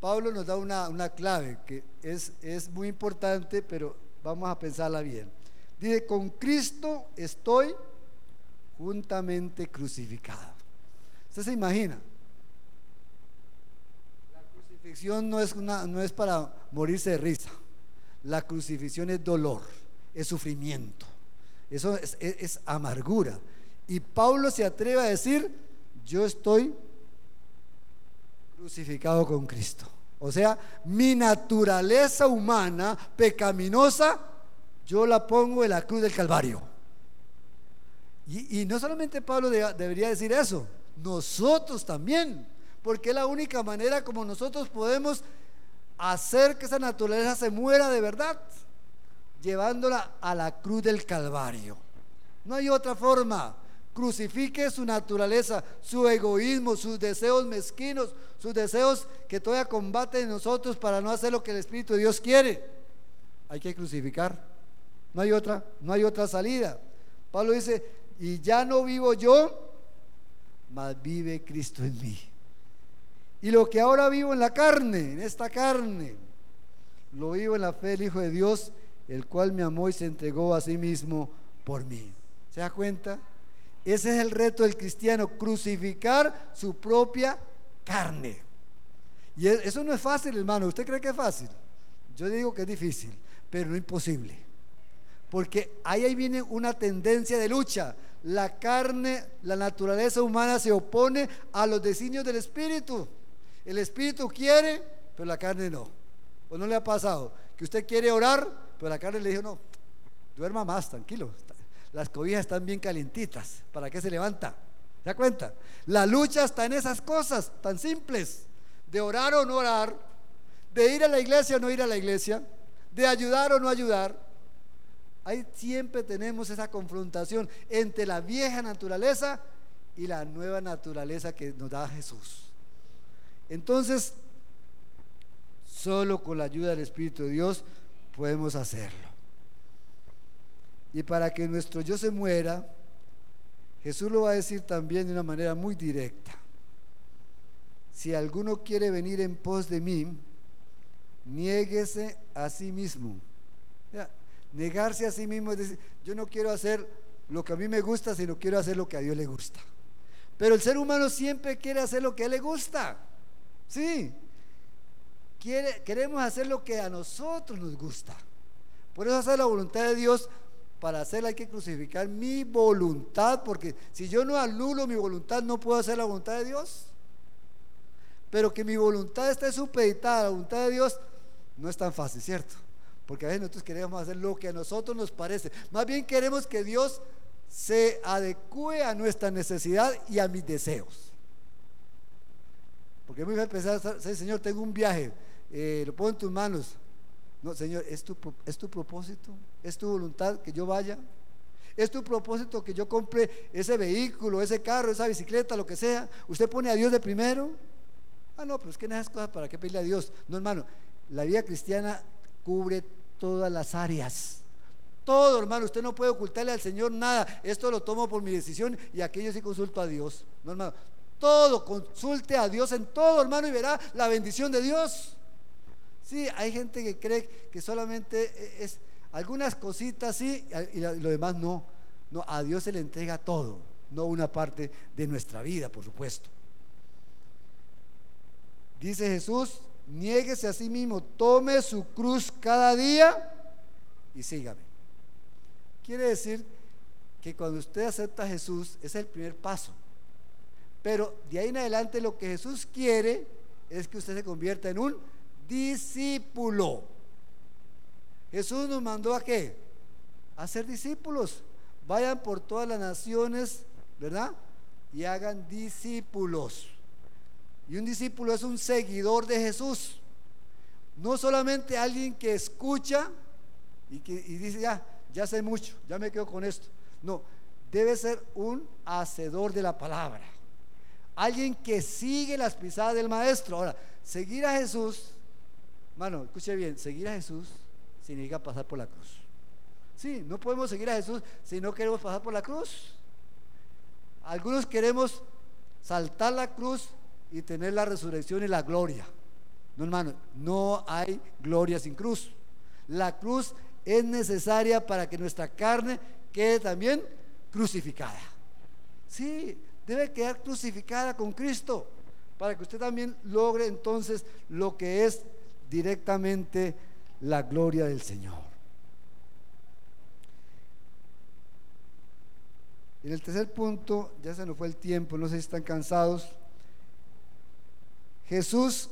Speaker 1: Pablo nos da una, clave que es, es muy importante, pero vamos a pensarla bien. Dice, con Cristo estoy juntamente crucificado. ¿Usted se imagina? La crucifixión no es, una, no es para morirse de risa. La crucifixión es dolor, es sufrimiento. Eso es, amargura. Y Pablo se atreve a decir, yo estoy crucificado con Cristo. O sea, mi naturaleza humana, pecaminosa, yo la pongo en la cruz del Calvario. Y, no solamente Pablo debería decir eso, nosotros también, porque es la única manera como nosotros podemos hacer que esa naturaleza se muera de verdad llevándola a la cruz del Calvario. No hay otra forma. Crucifique su naturaleza, su egoísmo, sus deseos mezquinos, sus deseos que todavía combaten en nosotros para no hacer lo que el Espíritu de Dios quiere. Hay que crucificar. No hay otra, no hay otra salida. Pablo dice, y ya no vivo yo, mas vive Cristo en mí. Y lo que ahora vivo en la carne, en esta carne, lo vivo en la fe del Hijo de Dios el cual me amó y se entregó a sí mismo por mí. ¿Se da cuenta? Ese es el reto del cristiano, crucificar su propia carne. Y e, eso no es fácil, hermano. ¿Usted cree que es fácil? Yo digo que es difícil, pero no imposible. Porque ahí, ahí viene una tendencia de lucha. La carne, la naturaleza humana se opone a los designios del espíritu. El espíritu quiere, pero la carne no. ¿O no le ha pasado? Que usted quiere orar, pero la carne le dijo, no, duerma más, tranquilo. Las cobijas están bien calientitas. ¿Para qué se levanta? ¿Se da cuenta? La lucha está en esas cosas tan simples. De orar o no orar. De ir a la iglesia o no ir a la iglesia. De ayudar o no ayudar. Ahí siempre tenemos esa confrontación entre la vieja naturaleza y la nueva naturaleza que nos da Jesús. Entonces, solo con la ayuda del Espíritu de Dios podemos hacerlo. Y para que nuestro yo se muera, Jesús lo va a decir también de una manera muy directa. Si alguno quiere venir en pos de mí, niéguese a sí mismo. negarse a sí mismo es decir, yo no quiero hacer lo que a mí me gusta, sino quiero hacer lo que a Dios le gusta. Pero el ser humano siempre quiere hacer lo que a él le gusta. Sí, queremos hacer lo que a nosotros nos gusta. Por eso hacer la voluntad de Dios, para hacerla hay que crucificar mi voluntad, porque si yo no anulo mi voluntad, no puedo hacer la voluntad de Dios. Pero que mi voluntad esté supeditada a la voluntad de Dios, no es tan fácil, ¿cierto? Porque a veces nosotros queremos hacer lo que a nosotros nos parece. Más bien queremos que Dios se adecue a nuestra necesidad y a mis deseos. Porque muy bien pensar, Señor, tengo un viaje eh, lo pongo en tus manos. No, Señor, ¿es tu, ¿es tu propósito? ¿Es tu voluntad que yo vaya? ¿Es tu propósito que yo compre ese vehículo, ese carro, esa bicicleta, lo que sea? ¿Usted pone a Dios de primero? Ah, no, pero es que en esas cosas, ¿para qué pedirle a Dios? No, hermano, la vida cristiana cubre todas las áreas. Todo, hermano, usted no puede ocultarle al Señor nada. Esto lo tomo por mi decisión y aquello sí consulto a Dios. No, hermano, todo, consulte a Dios en todo, hermano, y verá la bendición de Dios. Sí, hay gente que cree que solamente e, es algunas cositas sí y lo demás no. No, a Dios se le entrega todo, no una parte de nuestra vida, por supuesto. Dice Jesús, niéguese a sí mismo, tome su cruz cada día y sígame. Quiere decir que cuando usted acepta a Jesús, es el primer paso. Pero de ahí en adelante lo que Jesús quiere es que usted se convierta en un discípulo. Jesús nos mandó a qué? A ser discípulos. Vayan por todas las naciones, ¿verdad? Y hagan discípulos. Y un discípulo es un seguidor de Jesús. No solamente alguien que escucha y, que, y dice, ya, ya sé mucho, ya me quedo con esto. No, debe ser un hacedor de la palabra. Alguien que sigue las pisadas del maestro. Ahora, seguir a Jesús, mano, escuche bien, seguir a Jesús significa pasar por la cruz. Sí, no podemos seguir a Jesús si no queremos pasar por la cruz. Algunos queremos saltar la cruz y tener la resurrección y la gloria. No, hermano, no hay gloria sin cruz. La cruz es necesaria para que nuestra carne quede también crucificada. Sí, debe quedar crucificada con Cristo para que usted también logre entonces lo que es directamente la gloria del Señor. En el tercer punto, ya se nos fue el tiempo, no sé si están cansados. Jesús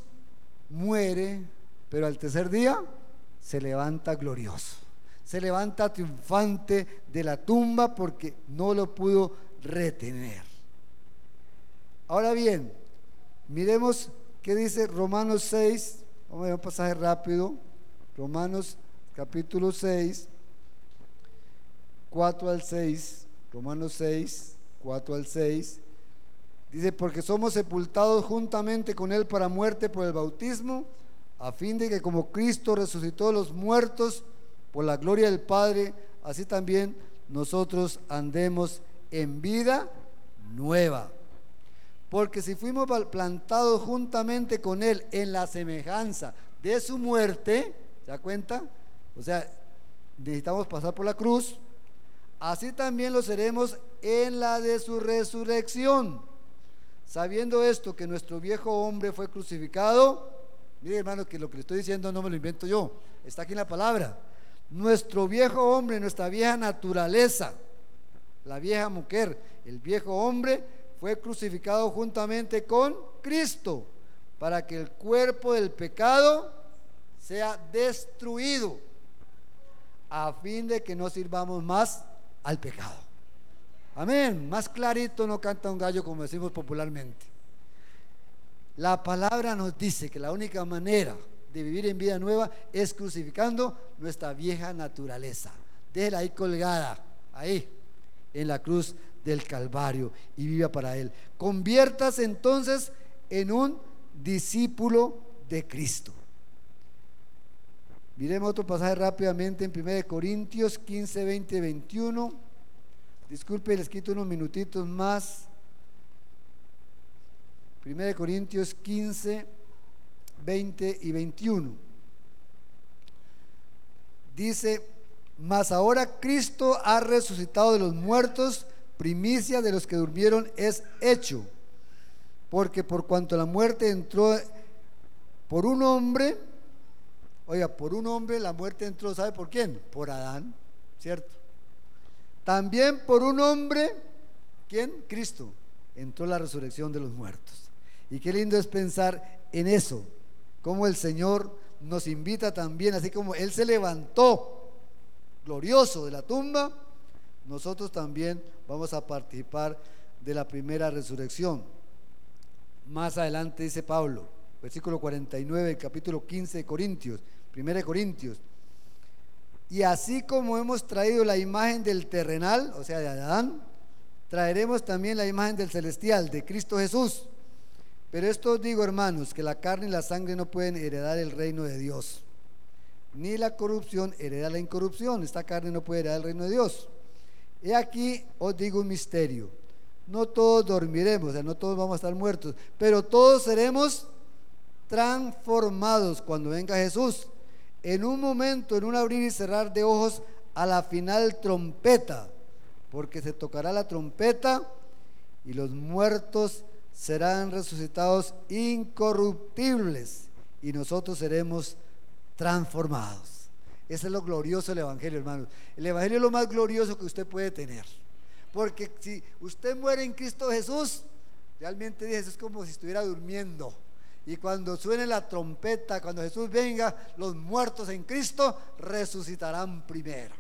Speaker 1: muere, pero al tercer día se levanta glorioso. Se levanta triunfante de la tumba porque no lo pudo retener. Ahora bien, miremos qué dice Romanos 6. Vamos a ver un pasaje rápido. Romanos capítulo 6, 4 al 6. Romanos 6, 4 al 6. Dice, porque somos sepultados juntamente con Él para muerte por el bautismo, a fin de que como Cristo resucitó a los muertos por la gloria del Padre, así también nosotros andemos en vida nueva. Porque si fuimos plantados juntamente con Él en la semejanza de su muerte, ¿se da cuenta? O sea, necesitamos pasar por la cruz. Así también lo seremos en la de su resurrección. Sabiendo esto, que nuestro viejo hombre fue crucificado. Mire, hermano, que lo que le estoy diciendo no me lo invento yo. Está aquí en la palabra. Nuestro viejo hombre, nuestra vieja naturaleza, la vieja mujer, el viejo hombre fue crucificado juntamente con Cristo para que el cuerpo del pecado sea destruido a fin de que no sirvamos más al pecado. Amén. Más clarito no canta un gallo como decimos popularmente. La palabra nos dice que la única manera de vivir en vida nueva es crucificando nuestra vieja naturaleza. Déjela ahí colgada, ahí, en la cruz del Calvario y viva para Él. Conviertas entonces en un discípulo de Cristo. Miremos otro pasaje rápidamente en 1 Corintios 15, 20, 21. Disculpe, les quito unos minutitos más. 1 Corintios 15, 20 y 21. Dice, mas ahora Cristo ha resucitado de los muertos primicia de los que durmieron es hecho, porque por cuanto la muerte entró por un hombre, oiga, por un hombre la muerte entró, ¿sabe por quién? Por Adán, ¿cierto? También por un hombre, ¿quién? Cristo, entró la resurrección de los muertos. Y qué lindo es pensar en eso, como el Señor nos invita también, así como Él se levantó glorioso de la tumba, nosotros también vamos a participar de la primera resurrección. Más adelante dice Pablo, versículo 49, capítulo 15 de Corintios, 1 de Corintios. Y así como hemos traído la imagen del terrenal, o sea, de Adán, traeremos también la imagen del celestial, de Cristo Jesús. Pero esto digo, hermanos, que la carne y la sangre no pueden heredar el reino de Dios, ni la corrupción hereda la incorrupción. Esta carne no puede heredar el reino de Dios. He aquí os digo un misterio. No todos dormiremos, o sea, no todos vamos a estar muertos, pero todos seremos transformados cuando venga Jesús. En un momento, en un abrir y cerrar de ojos, a la final trompeta, porque se tocará la trompeta y los muertos serán resucitados incorruptibles y nosotros seremos transformados. Ese es lo glorioso del Evangelio, hermanos. El Evangelio es lo más glorioso que usted puede tener. Porque si usted muere en Cristo Jesús, realmente es como si estuviera durmiendo. Y cuando suene la trompeta, cuando Jesús venga, los muertos en Cristo resucitarán primero.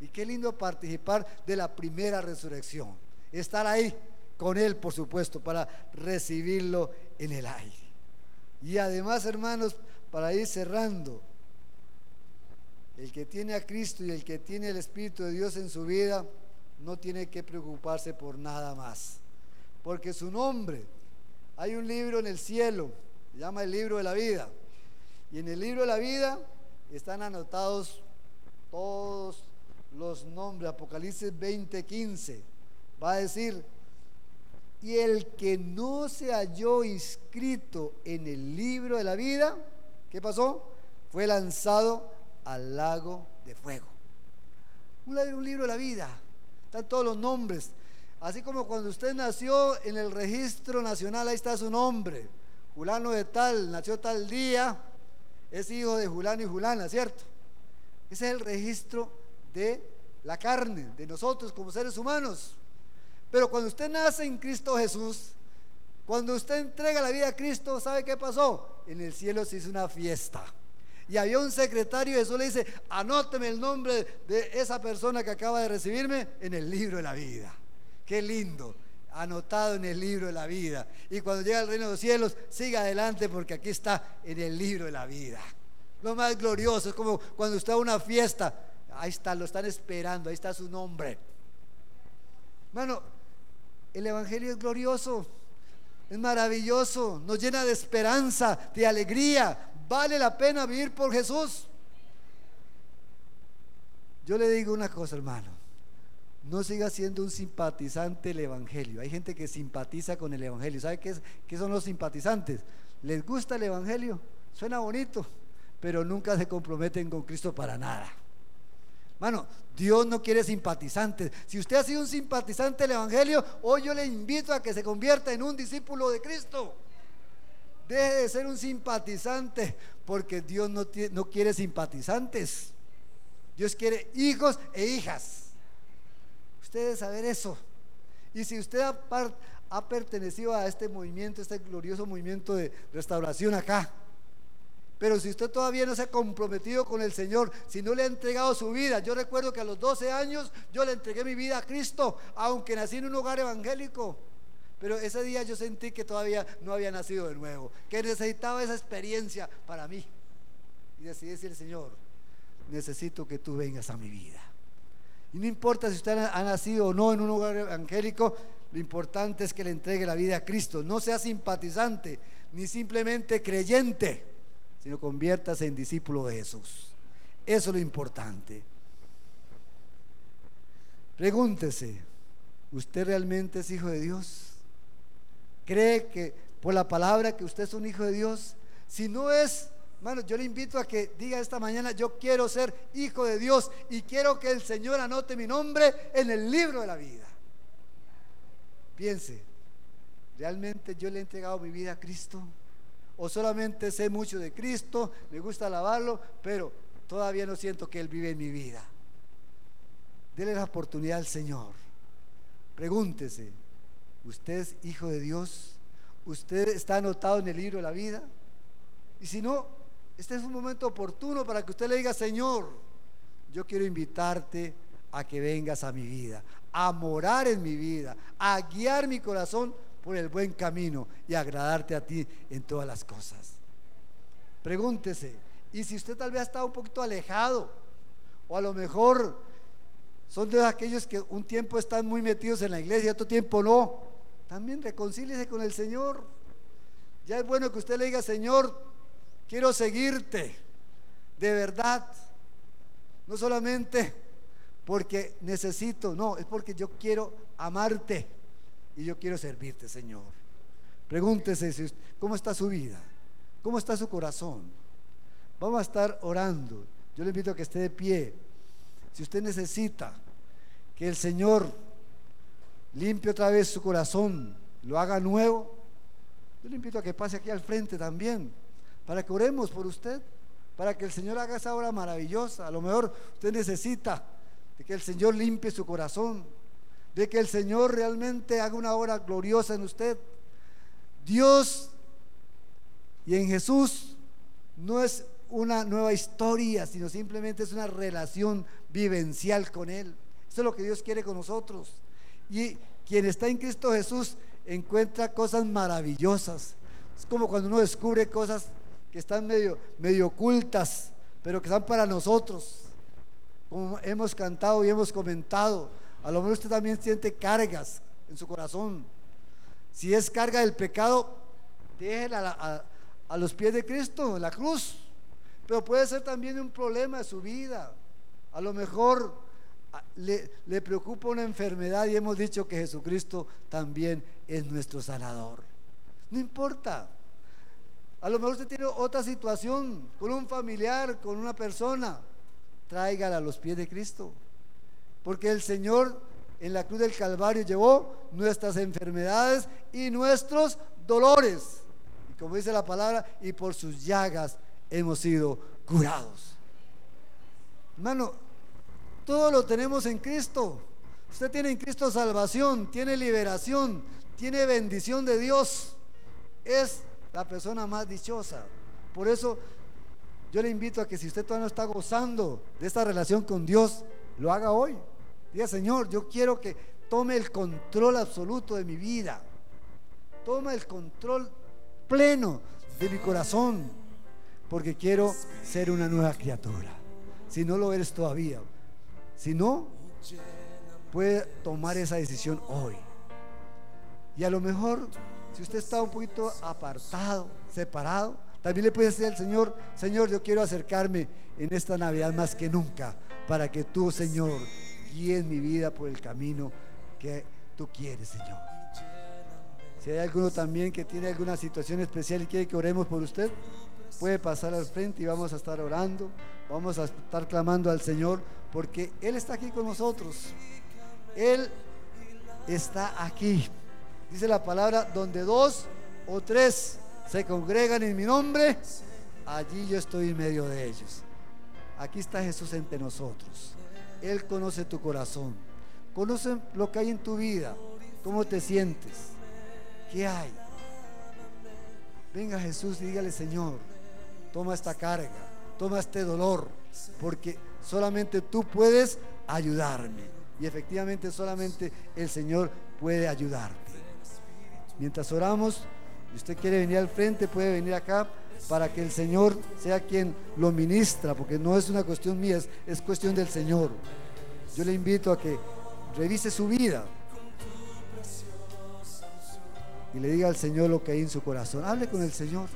Speaker 1: Y qué lindo participar de la primera resurrección. Estar ahí con Él, por supuesto, para recibirlo en el aire. Y además, hermanos, para ir cerrando, el que tiene a Cristo y el que tiene el Espíritu de Dios en su vida, no tiene que preocuparse por nada más. Porque su nombre hay un libro en el cielo, se llama el libro de la vida. Y en el libro de la vida están anotados todos los nombres. Apocalipsis 20:15 va a decir, y el que no se halló inscrito en el libro de la vida, ¿qué pasó? Fue lanzado al lago de fuego. Un, libro de la vida. Están todos los nombres. Así como cuando usted nació en el registro nacional, ahí está su nombre. Julano de tal, nació tal día, es hijo de Julano y Julana, ¿cierto? Ese es el registro de la carne, de nosotros como seres humanos. Pero cuando usted nace en Cristo Jesús, cuando usted entrega la vida a Cristo, ¿sabe qué pasó? En el cielo se hizo una fiesta. Y había un secretario y Jesús le dice, anóteme el nombre de esa persona que acaba de recibirme en el libro de la vida. Qué lindo, anotado en el libro de la vida. Y cuando llega al reino de los cielos, siga adelante porque aquí está en el libro de la vida. Lo más glorioso es como cuando está una fiesta, ahí está, lo están esperando, ahí está su nombre. Bueno, el Evangelio es glorioso, es maravilloso, nos llena de esperanza, de alegría. Vale la pena vivir por Jesús. Yo le digo una cosa, hermano no siga siendo un simpatizante del Evangelio. Hay gente que simpatiza con el Evangelio. ¿Sabe qué, qué son los simpatizantes? Les gusta el Evangelio, suena bonito, pero nunca se comprometen con Cristo para nada. Mano, Dios no quiere simpatizantes. Si usted ha sido un simpatizante del Evangelio, hoy yo le invito a que se convierta en un discípulo de Cristo. Deje de ser un simpatizante, porque Dios no, no quiere simpatizantes. Dios quiere hijos e hijas. Usted debe saber eso. Y si usted ha, ha pertenecido a este movimiento, este glorioso movimiento de restauración acá, pero si usted todavía no se ha comprometido con el Señor, si no le ha entregado su vida, yo recuerdo que a los 12 años yo le entregué mi vida a Cristo, aunque nací en un hogar evangélico. Pero ese día yo sentí que todavía no había nacido de nuevo, que necesitaba esa experiencia para mí. Y decidí decir, Señor, necesito que tú vengas a mi vida. Y no importa si usted ha nacido o no en un hogar evangélico, lo importante es que le entregue la vida a Cristo. No sea simpatizante ni simplemente creyente, sino conviértase en discípulo de Jesús. Eso es lo importante. Pregúntese, ¿usted realmente es hijo de Dios? ¿Cree que por la palabra que usted es un hijo de Dios? Si no es, Hermano, yo le invito a que diga esta mañana, yo quiero ser hijo de Dios y quiero que el Señor anote mi nombre en el libro de la vida. Piense, ¿realmente yo le he entregado mi vida a Cristo? ¿O solamente sé mucho de Cristo, me gusta alabarlo, pero todavía no siento que Él vive en mi vida? Dele la oportunidad al Señor. Pregúntese, ¿usted es hijo de Dios? ¿Usted está anotado en el libro de la vida? Y si no, este es un momento oportuno para que usted le diga, Señor, yo quiero invitarte a que vengas a mi vida, a morar en mi vida, a guiar mi corazón por el buen camino y agradarte a ti en todas las cosas. Pregúntese, y si usted tal vez está un poquito alejado, o a lo mejor son de aquellos que un tiempo están muy metidos en la iglesia y otro tiempo no, también reconcíliese con el Señor. Ya es bueno que usted le diga, Señor, Quiero seguirte de verdad. No solamente porque necesito, no, es porque yo quiero amarte y yo quiero servirte, Señor. Pregúntese cómo está su vida, cómo está su corazón. Vamos a estar orando. Yo le invito a que esté de pie. Si usted necesita que el Señor limpie otra vez su corazón, lo haga nuevo, yo le invito a que pase aquí al frente también para que oremos por usted, para que el Señor haga esa obra maravillosa. A lo mejor usted necesita de que el Señor limpie su corazón, de que el Señor realmente haga una obra gloriosa en usted. Dios Y en Jesús no es una nueva historia, sino simplemente es una relación vivencial con Él. Eso es lo que Dios quiere con nosotros. Y quien está en Cristo Jesús encuentra cosas maravillosas. Es como cuando uno descubre cosas que están medio, medio ocultas, pero que están para nosotros. Como hemos cantado y hemos comentado, a lo mejor usted también siente cargas en su corazón. Si es carga del pecado, déjela a, a los pies de Cristo, en la cruz. Pero puede ser también un problema de su vida. A lo mejor le, le, preocupa una enfermedad y hemos dicho que Jesucristo también es nuestro sanador. No importa. A lo mejor usted tiene otra situación con un familiar, con una persona. Tráigala a los pies de Cristo. Porque el Señor en la cruz del Calvario llevó nuestras enfermedades y nuestros dolores. Y como dice la palabra, y por sus llagas hemos sido curados. Hermano, todo lo tenemos en Cristo. Usted tiene en Cristo salvación, tiene liberación, tiene bendición de Dios. Es la persona más dichosa. Por eso yo le invito a que si usted todavía no está gozando de esta relación con Dios, lo haga hoy. Diga, Señor, yo quiero que tome el control absoluto de mi vida. Toma el control pleno de mi corazón. Porque quiero ser una nueva criatura. Si no lo eres todavía. Si no, puede tomar esa decisión hoy. Y a lo mejor, si usted está un poquito apartado, separado, también le puede decir al Señor, Señor, yo quiero acercarme en esta Navidad más que nunca, para que tú, Señor, guíes mi vida por el camino que tú quieres, Señor. Si hay alguno también que tiene alguna situación especial y quiere que oremos por usted, puede pasar al frente y vamos a estar orando, vamos a estar clamando al Señor, porque Él está aquí con nosotros. Él está aquí. Dice la palabra, donde dos o tres se congregan en mi nombre, allí yo estoy en medio de ellos. Aquí está Jesús entre nosotros. Él conoce tu corazón, conoce lo que hay en tu vida, cómo te sientes, qué hay. Venga Jesús y dígale, Señor, toma esta carga, toma este dolor, porque solamente tú puedes ayudarme. Y efectivamente solamente el Señor puede ayudarte. Mientras oramos, si usted quiere venir al frente, puede venir acá para que el Señor sea quien lo ministra, porque no es una cuestión mía, es, es cuestión del Señor. Yo le invito a que revise su vida y le diga al Señor lo que hay en su corazón. Hable con el Señor.